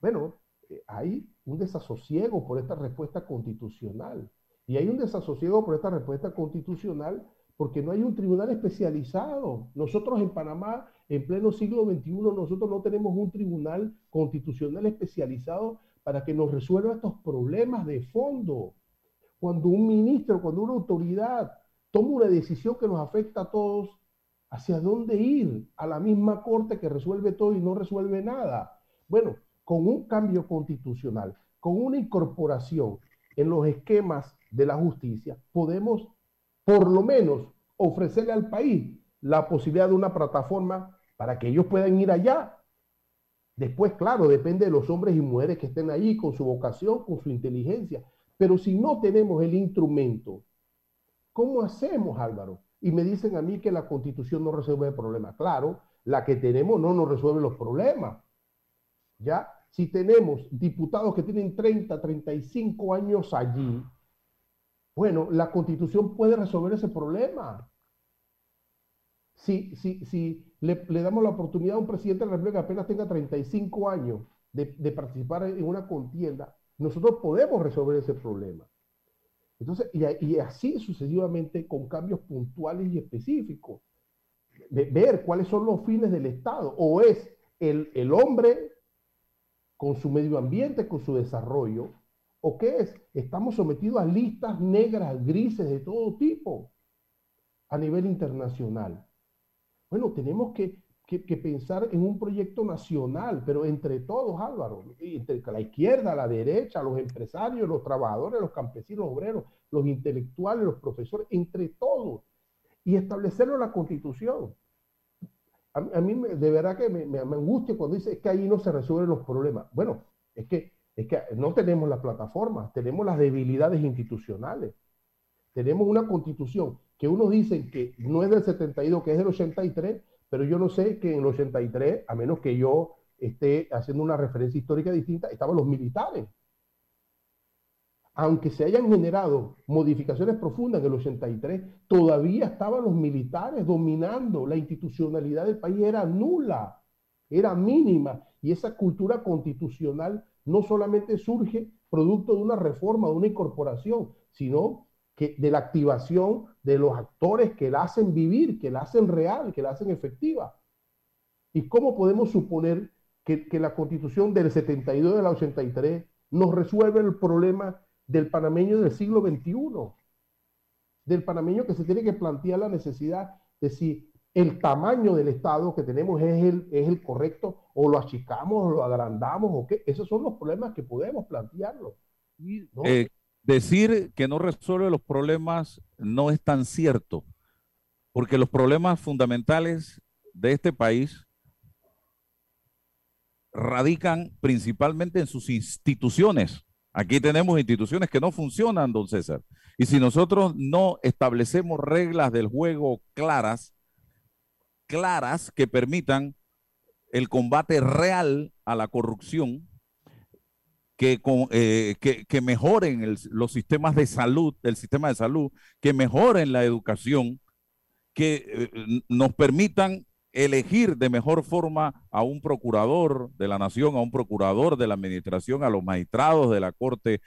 Bueno, eh, hay un desasosiego por esta respuesta constitucional. Y hay un desasosiego por esta respuesta constitucional porque no hay un tribunal especializado. Nosotros en Panamá, en pleno siglo XXI, nosotros no tenemos un tribunal constitucional especializado para que nos resuelva estos problemas de fondo. Cuando un ministro, cuando una autoridad toma una decisión que nos afecta a todos, ¿hacia dónde ir? A la misma corte que resuelve todo y no resuelve nada. Bueno, con un cambio constitucional, con una incorporación en los esquemas de la justicia, podemos por lo menos ofrecerle al país la posibilidad de una plataforma para que ellos puedan ir allá. Después, claro, depende de los hombres y mujeres que estén ahí con su vocación, con su inteligencia. Pero si no tenemos el instrumento, ¿cómo hacemos, Álvaro? Y me dicen a mí que la constitución no resuelve el problema. Claro, la que tenemos no nos resuelve los problemas. ¿Ya? si tenemos diputados que tienen 30, 35 años allí, bueno, la constitución puede resolver ese problema. Si, si, si le, damos la oportunidad a un presidente de la República que apenas tenga 35 años de, participar en una contienda, nosotros podemos resolver ese problema. Entonces, y, así sucesivamente con cambios puntuales y específicos. De ver cuáles son los fines del Estado. O es el, el hombre con su medio ambiente, con su desarrollo, o qué es? Estamos sometidos a listas negras, grises de todo tipo a nivel internacional. Bueno, tenemos que, pensar en un proyecto nacional, pero entre todos, Álvaro, entre la izquierda, la derecha, los empresarios, los trabajadores, los campesinos, los obreros, los intelectuales, los profesores, entre todos, y establecerlo en la constitución. A, mí de verdad que me, angustia cuando dice que ahí no se resuelven los problemas. Bueno, es que, es que no tenemos la plataforma, tenemos las debilidades institucionales. Tenemos una constitución que uno dice que no es del 72, que es del 83, pero yo no sé que en el 83, a menos que yo esté haciendo una referencia histórica distinta, estaban los militares aunque se hayan generado modificaciones profundas en el 83, todavía estaban los militares dominando, la institucionalidad del país era nula, era mínima, y esa cultura constitucional no solamente surge producto de una reforma, de una incorporación, sino que de la activación de los actores que la hacen vivir, que la hacen real, que la hacen efectiva. ¿Y cómo podemos suponer que, la constitución del 72 de la 83 nos resuelve el problema del panameño del siglo XXI, del panameño que se tiene que plantear la necesidad de si el tamaño del Estado que tenemos es el, es el correcto, o lo achicamos, o lo agrandamos, o qué. Esos son los problemas que podemos plantearlo. Eh, decir que no resuelve los problemas no es tan cierto, porque los problemas fundamentales de este país radican principalmente en sus instituciones. Aquí tenemos instituciones que no funcionan, don César. Y si nosotros no establecemos reglas del juego claras, claras que permitan el combate real a la corrupción, que, eh, que, mejoren los sistemas de salud, el sistema de salud, que mejoren la educación, que eh, nos permitan elegir de mejor forma a un procurador de la nación, a un procurador de la administración, a los magistrados de la Corte,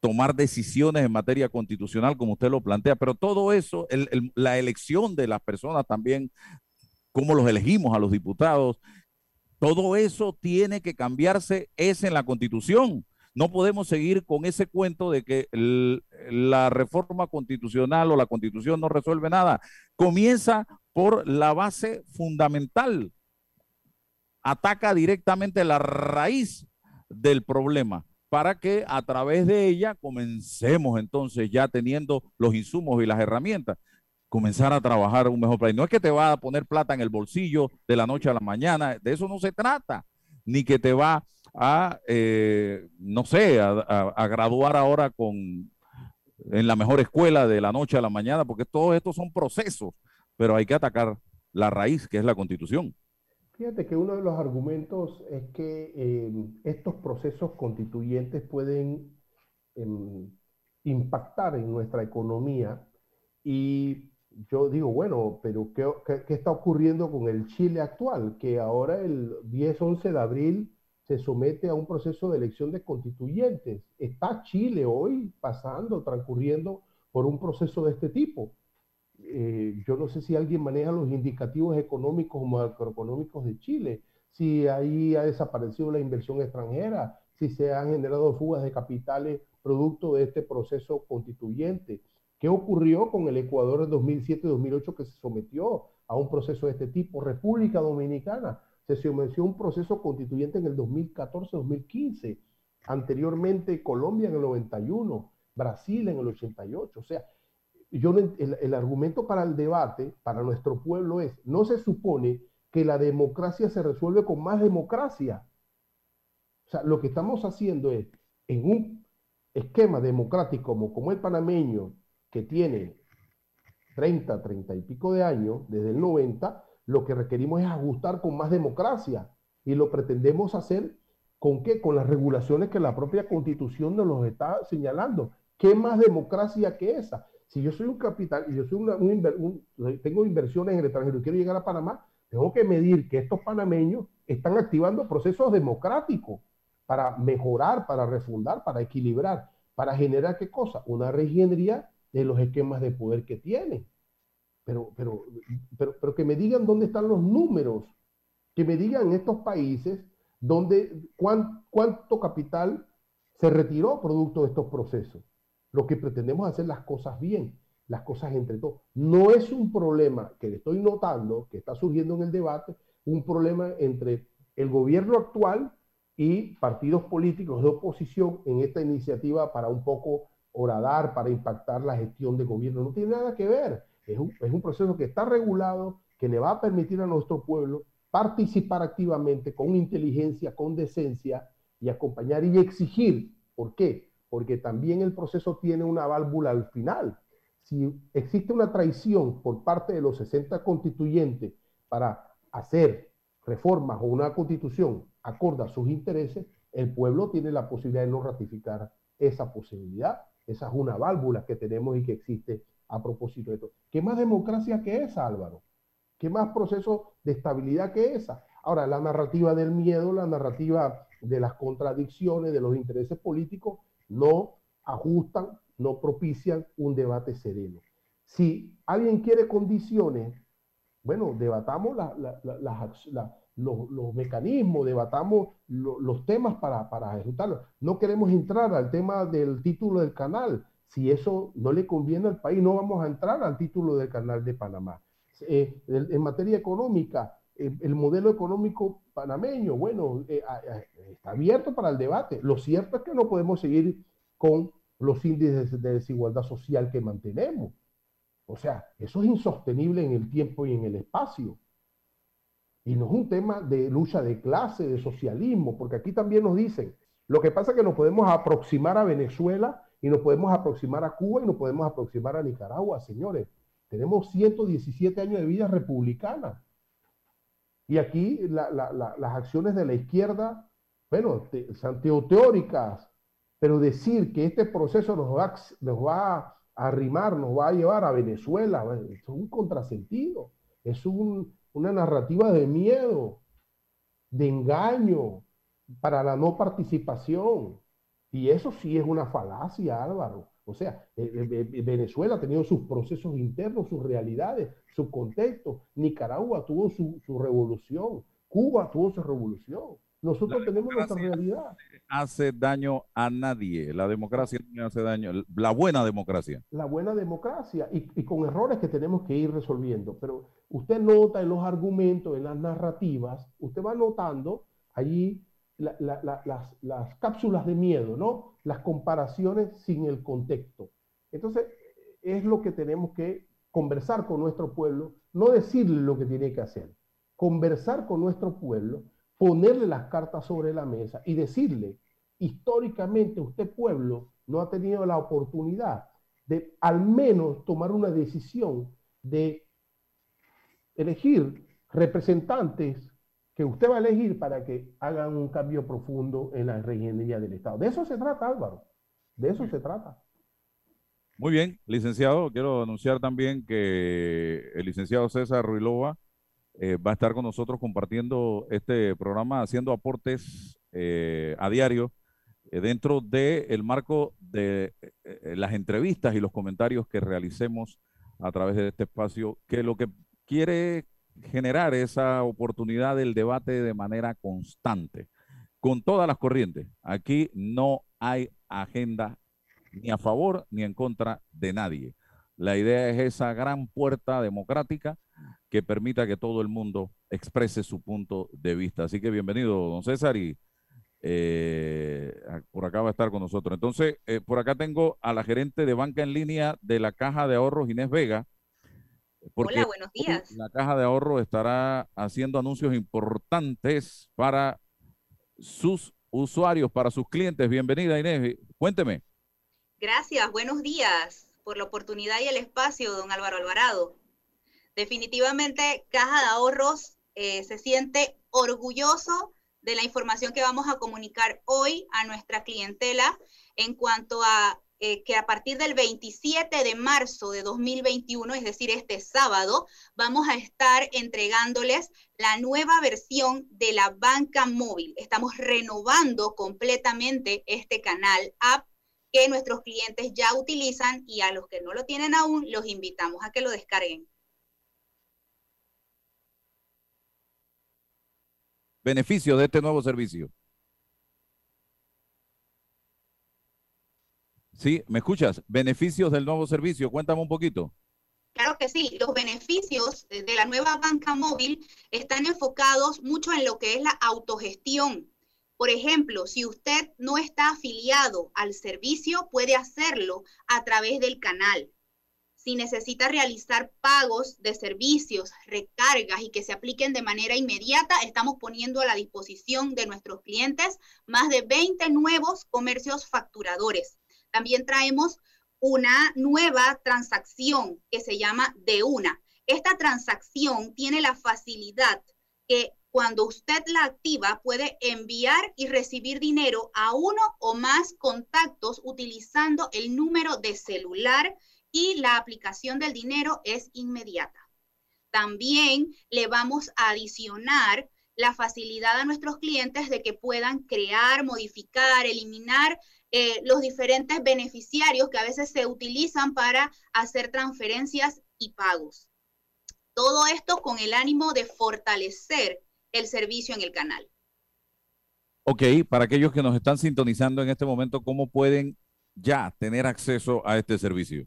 tomar decisiones en materia constitucional, como usted lo plantea, pero todo eso, la elección de las personas también, cómo los elegimos a los diputados, todo eso tiene que cambiarse, es en la constitución. No podemos seguir con ese cuento de que la reforma constitucional o la constitución no resuelve nada. Comienza por la base fundamental. Ataca directamente la raíz del problema para que a través de ella comencemos entonces ya teniendo los insumos y las herramientas, comenzar a trabajar un mejor país. No es que te va a poner plata en el bolsillo de la noche a la mañana, de eso no se trata, ni que te va a, eh, no sé, a graduar ahora con en la mejor escuela de la noche a la mañana, porque todos estos son procesos pero hay que atacar la raíz, que es la constitución. Fíjate que uno de los argumentos es que eh, estos procesos constituyentes pueden em, impactar en nuestra economía y yo digo, bueno, pero ¿qué, ¿qué, está ocurriendo con el Chile actual? Que ahora el 10-11 de abril se somete a un proceso de elección de constituyentes. ¿Está Chile hoy pasando, transcurriendo por un proceso de este tipo? Eh, yo no sé si alguien maneja los indicativos económicos o macroeconómicos de Chile, si ahí ha desaparecido la inversión extranjera, si se han generado fugas de capitales producto de este proceso constituyente. ¿Qué ocurrió con el Ecuador en 2007-2008 que se sometió a un proceso de este tipo? República Dominicana se sometió a un proceso constituyente en el 2014-2015. Anteriormente Colombia en el 91, Brasil en el 88. O sea, yo el, argumento para el debate, para nuestro pueblo es, no se supone que la democracia se resuelve con más democracia. O sea, lo que estamos haciendo es, en un esquema democrático como, como el panameño, que tiene 30, 30 y pico de años, desde el 90, lo que requerimos es ajustar con más democracia. Y lo pretendemos hacer con qué? Con las regulaciones que la propia constitución nos los está señalando. ¿Qué más democracia que esa? Si yo soy un capital y yo soy un, tengo inversiones en el extranjero y quiero llegar a Panamá, tengo que medir que estos panameños están activando procesos democráticos para mejorar, para refundar, para equilibrar, para generar qué cosa? Una reingeniería de los esquemas de poder que tienen. Pero, pero, pero, pero que me digan dónde están los números, que me digan estos países dónde, cuánto capital se retiró producto de estos procesos. Lo que pretendemos hacer las cosas bien, las cosas entre todos. No es un problema que estoy notando, que está surgiendo en el debate, un problema entre el gobierno actual y partidos políticos de oposición en esta iniciativa para un poco horadar, para impactar la gestión de gobierno. No tiene nada que ver. Es un, es un proceso que está regulado, que le va a permitir a nuestro pueblo participar activamente con inteligencia, con decencia y acompañar y exigir. ¿Por qué? porque también el proceso tiene una válvula al final. Si existe una traición por parte de los 60 constituyentes para hacer reformas o una constitución acorde a sus intereses, el pueblo tiene la posibilidad de no ratificar esa posibilidad. Esa es una válvula que tenemos y que existe a propósito de esto. ¿Qué más democracia que esa, Álvaro? ¿Qué más proceso de estabilidad que esa? Ahora, la narrativa del miedo, la narrativa de las contradicciones, de los intereses políticos, no ajustan, no propician un debate sereno. Si alguien quiere condiciones, bueno, debatamos los, mecanismos, debatamos los temas para, para ejecutarlo. No queremos entrar al tema del título del canal. Si eso no le conviene al país, no vamos a entrar al título del canal de Panamá. Eh, en materia económica, eh, el modelo económico panameño, bueno, eh, está abierto para el debate. Lo cierto es que no podemos seguir con los índices de desigualdad social que mantenemos. O sea, eso es insostenible en el tiempo y en el espacio. Y no es un tema de lucha de clase, de socialismo, porque aquí también nos dicen, lo que pasa es que nos podemos aproximar a Venezuela y nos podemos aproximar a Cuba y nos podemos aproximar a Nicaragua, señores. Tenemos 117 años de vida republicana. Y aquí las acciones de la izquierda, bueno, son teóricas, pero decir que este proceso nos va, nos va a arrimar, nos va a llevar a Venezuela, es un contrasentido, es una narrativa de miedo, de engaño para la no participación. Y eso sí es una falacia, Álvaro. O sea, eh, eh, eh, Venezuela ha tenido sus procesos internos, sus realidades, su contexto. Nicaragua tuvo su, su revolución. Cuba tuvo su revolución. Nosotros tenemos nuestra realidad. Hace daño a nadie. La democracia no hace daño. La buena democracia. La buena democracia. Y, con errores que tenemos que ir resolviendo. Pero usted nota en los argumentos, en las narrativas, usted va notando allí las, las cápsulas de miedo, ¿no? Las comparaciones sin el contexto. Entonces, es lo que tenemos que conversar con nuestro pueblo, no decirle lo que tiene que hacer, conversar con nuestro pueblo ponerle las cartas sobre la mesa y decirle, históricamente usted pueblo no ha tenido la oportunidad de al menos tomar una decisión de elegir representantes que usted va a elegir para que hagan un cambio profundo en la ingeniería del Estado. De eso se trata, Álvaro. De eso se trata. Muy bien, licenciado. Quiero anunciar también que el licenciado César Ruilova eh, va a estar con nosotros compartiendo este programa, haciendo aportes eh, a diario eh, dentro del marco de las entrevistas y los comentarios que realicemos a través de este espacio, que lo que quiere generar esa oportunidad del debate de manera constante, con todas las corrientes. Aquí no hay agenda ni a favor ni en contra de nadie. La idea es esa gran puerta democrática que permita que todo el mundo exprese su punto de vista. Así que bienvenido, don César, y eh, por acá va a estar con nosotros. Entonces, eh, por acá tengo a la gerente de banca en línea de la Caja de Ahorros, Inés Vega. Hola, buenos días. La Caja de Ahorro estará haciendo anuncios importantes para sus usuarios, para sus clientes. Bienvenida, Inés. Cuénteme. Gracias, buenos días por la oportunidad y el espacio, don Álvaro Alvarado. Definitivamente, Caja de Ahorros eh, se siente orgulloso de la información que vamos a comunicar hoy a nuestra clientela en cuanto a eh, que a partir del 27 de marzo de 2021, es decir, este sábado, vamos a estar entregándoles la nueva versión de la banca móvil. Estamos renovando completamente este canal app que nuestros clientes ya utilizan y a los que no lo tienen aún, los invitamos a que lo descarguen. Beneficio de este nuevo servicio. Sí, ¿me escuchas? Beneficios del nuevo servicio, cuéntame un poquito. Claro que sí, los beneficios de la nueva banca móvil están enfocados mucho en lo que es la autogestión. Por ejemplo, si usted no está afiliado al servicio, puede hacerlo a través del canal. Si necesita realizar pagos de servicios, recargas y que se apliquen de manera inmediata, estamos poniendo a la disposición de nuestros clientes más de 20 nuevos comercios facturadores también traemos una nueva transacción que se llama de una. Esta transacción tiene la facilidad que cuando usted la activa puede enviar y recibir dinero a uno o más contactos utilizando el número de celular y la aplicación del dinero es inmediata. También le vamos a adicionar la facilidad a nuestros clientes de que puedan crear, modificar, eliminar eh, los diferentes beneficiarios que a veces se utilizan para hacer transferencias y pagos. Todo esto con el ánimo de fortalecer el servicio en el canal. Ok, para aquellos que nos están sintonizando en este momento, ¿cómo pueden ya tener acceso a este servicio?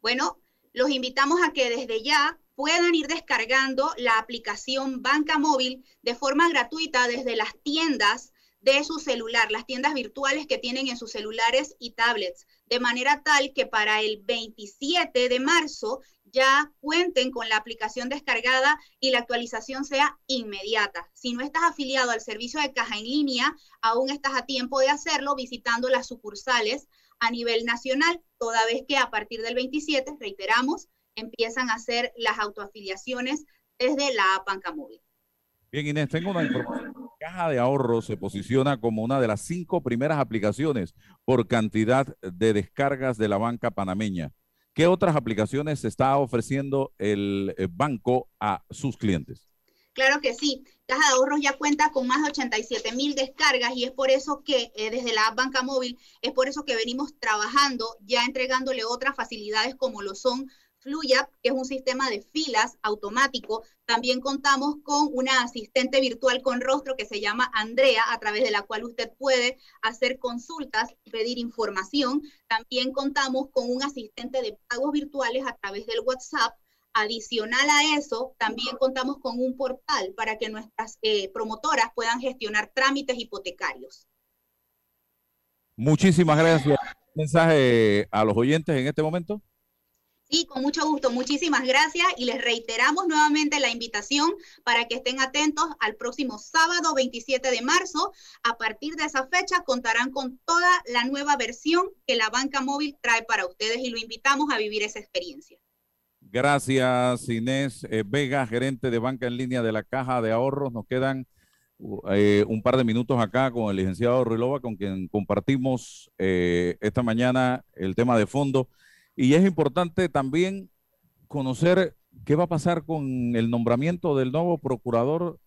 Bueno, los invitamos a que desde ya puedan ir descargando la aplicación Banca Móvil de forma gratuita desde las tiendas de su celular, las tiendas virtuales que tienen en sus celulares y tablets, de manera tal que para el 27 de marzo ya cuenten con la aplicación descargada y la actualización sea inmediata. Si no estás afiliado al servicio de caja en línea, aún estás a tiempo de hacerlo visitando las sucursales a nivel nacional, toda vez que a partir del 27, reiteramos, empiezan a hacer las autoafiliaciones desde la banca móvil. Bien, Inés, tengo una información. Caja de Ahorro se posiciona como una de las cinco primeras aplicaciones por cantidad de descargas de la banca panameña. ¿Qué otras aplicaciones está ofreciendo el eh, banco a sus clientes? Claro que sí. Caja de Ahorros ya cuenta con más de 87 mil descargas y es por eso que eh, desde la banca móvil, es por eso que venimos trabajando ya entregándole otras facilidades como lo son Fluya, que es un sistema de filas automático. También contamos con una asistente virtual con rostro que se llama Andrea, a través de la cual usted puede hacer consultas, pedir información. También contamos con un asistente de pagos virtuales a través del WhatsApp. Adicional a eso, también contamos con un portal para que nuestras eh, promotoras puedan gestionar trámites hipotecarios. Muchísimas gracias. ¿Mensaje a los oyentes en este momento? Sí, con mucho gusto. Muchísimas gracias y les reiteramos nuevamente la invitación para que estén atentos al próximo sábado 27 de marzo. A partir de esa fecha contarán con toda la nueva versión que la banca móvil trae para ustedes y lo invitamos a vivir esa experiencia. Gracias, Inés eh, Vega, gerente de banca en línea de la Caja de Ahorros. Nos quedan eh, un par de minutos acá con el licenciado Ruilova, con quien compartimos eh, esta mañana el tema de fondo. Y es importante también conocer qué va a pasar con el nombramiento del nuevo procurador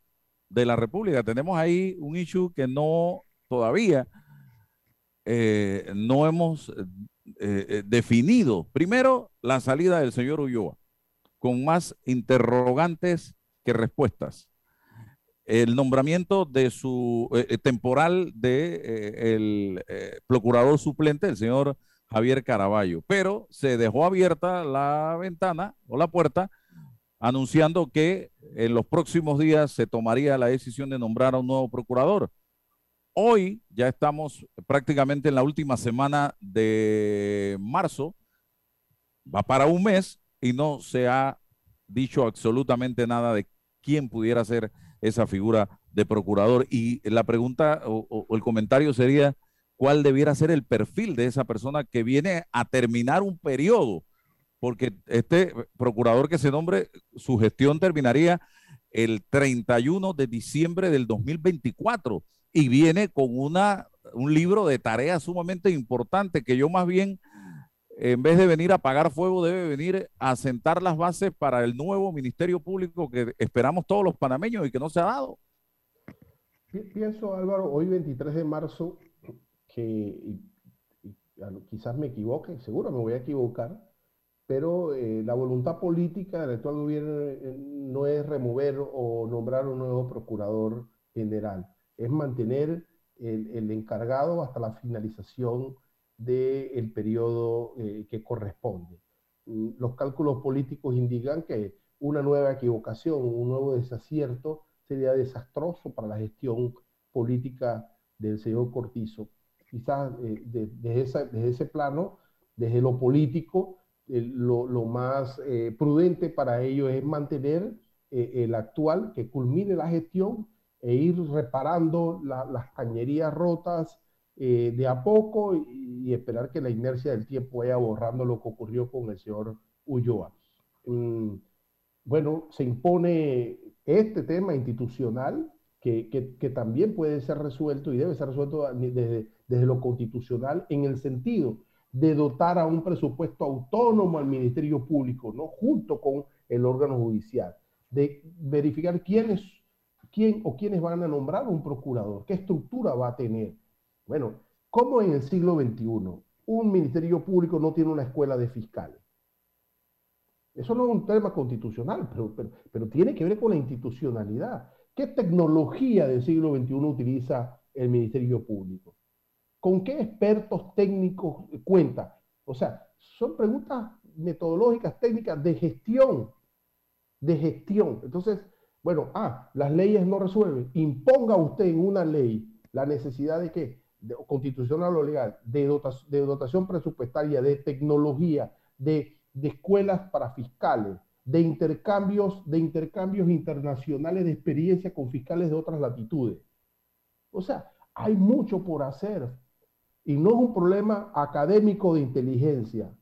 de la República. Tenemos ahí un issue que no todavía no hemos eh, eh, definido. Primero, la salida del señor Ulloa, con más interrogantes que respuestas. El nombramiento de su eh, temporal de el procurador suplente, el señor Javier Caraballo, pero se dejó abierta la ventana o la puerta anunciando que en los próximos días se tomaría la decisión de nombrar a un nuevo procurador. Hoy ya estamos prácticamente en la última semana de marzo, va para un mes y no se ha dicho absolutamente nada de quién pudiera ser esa figura de procurador. Y la pregunta o, el comentario sería, ¿cuál debiera ser el perfil de esa persona que viene a terminar un periodo? Porque este procurador que se nombre, su gestión terminaría el 31 de diciembre del 2024 y viene con una, un libro de tareas sumamente importante que yo más bien, en vez de venir a apagar fuego, debe venir a sentar las bases para el nuevo Ministerio Público que esperamos todos los panameños y que no se ha dado. Pienso, Álvaro, hoy 23 de marzo, que quizás me equivoque, seguro me voy a equivocar, pero eh, la voluntad política del actual gobierno eh, no es remover o nombrar un nuevo procurador general es mantener el, encargado hasta la finalización del periodo eh, que corresponde. Mm, los cálculos políticos indican que una nueva equivocación, un nuevo desacierto sería desastroso para la gestión política del señor Cortizo. Quizás eh, desde, ese plano, desde lo político, eh, lo, más prudente para ello es mantener el actual, que culmine la gestión e ir reparando las cañerías rotas eh, de a poco y, esperar que la inercia del tiempo vaya borrando lo que ocurrió con el señor Ulloa. Mm, bueno, se impone este tema institucional que, también puede ser resuelto y debe ser resuelto desde, desde lo constitucional en el sentido de dotar a un presupuesto autónomo al Ministerio Público, ¿no? junto con el órgano judicial, de verificar quiénes quién o quiénes van a nombrar un procurador, qué estructura va a tener. Bueno, ¿cómo en el siglo XXI un ministerio público no tiene una escuela de fiscales? Eso no es un tema constitucional, pero, pero, tiene que ver con la institucionalidad. ¿Qué tecnología del siglo XXI utiliza el Ministerio Público? ¿Con qué expertos técnicos cuenta? O sea, son preguntas metodológicas, técnicas de gestión, de gestión. Entonces, bueno, ah, las leyes no resuelven. Imponga usted en una ley la necesidad de que, constitucional o legal, de, dotación presupuestaria, de tecnología, de, escuelas para fiscales, de intercambios, de intercambios internacionales de experiencia con fiscales de otras latitudes. O sea, hay mucho por hacer. Y no es un problema académico de inteligencia,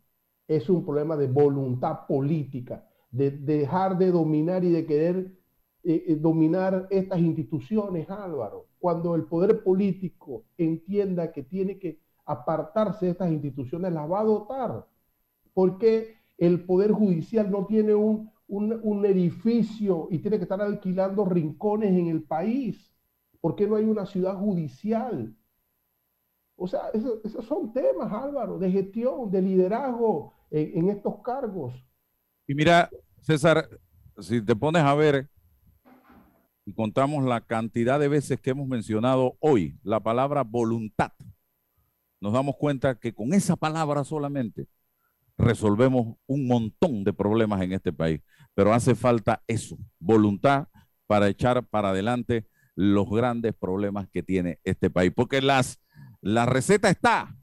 es un problema de voluntad política, de dejar de dominar y de querer eh, eh, dominar estas instituciones, Álvaro. Cuando el poder político entienda que tiene que apartarse de estas instituciones, las va a dotar. Porque el poder judicial no tiene un, un, edificio y tiene que estar alquilando rincones en el país. ¿Por qué no hay una ciudad judicial? O sea, esos, son temas, Álvaro, de gestión, de liderazgo en, en estos cargos. Y mira, César, si te pones a ver, y contamos la cantidad de veces que hemos mencionado hoy la palabra voluntad, nos damos cuenta que con esa palabra solamente resolvemos un montón de problemas en este país. Pero hace falta eso, voluntad para echar para adelante los grandes problemas que tiene este país. Porque las, la receta está,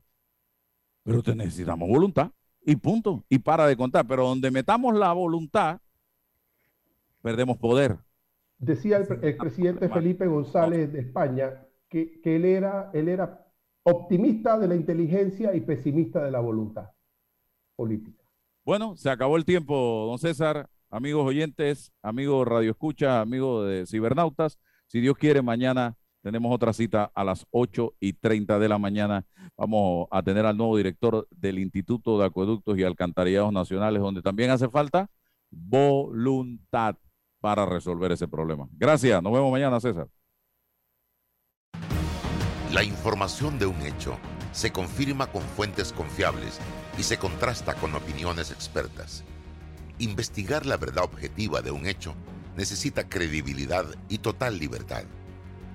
pero te necesitamos voluntad y punto. Y para de contar. Pero donde metamos la voluntad, perdemos poder. Decía el, presidente Felipe González de España que, él, era, él era optimista de la inteligencia y pesimista de la voluntad política. Bueno, se acabó el tiempo, don César. Amigos oyentes, amigos Radio Escucha, amigos de Cibernautas. Si Dios quiere, mañana tenemos otra cita a las 8 y 30 de la mañana. Vamos a tener al nuevo director del Instituto de Acueductos y Alcantarillados Nacionales, donde también hace falta voluntad para resolver ese problema. Gracias, nos vemos mañana, César. La información de un hecho se confirma con fuentes confiables y se contrasta con opiniones expertas. Investigar la verdad objetiva de un hecho necesita credibilidad y total libertad.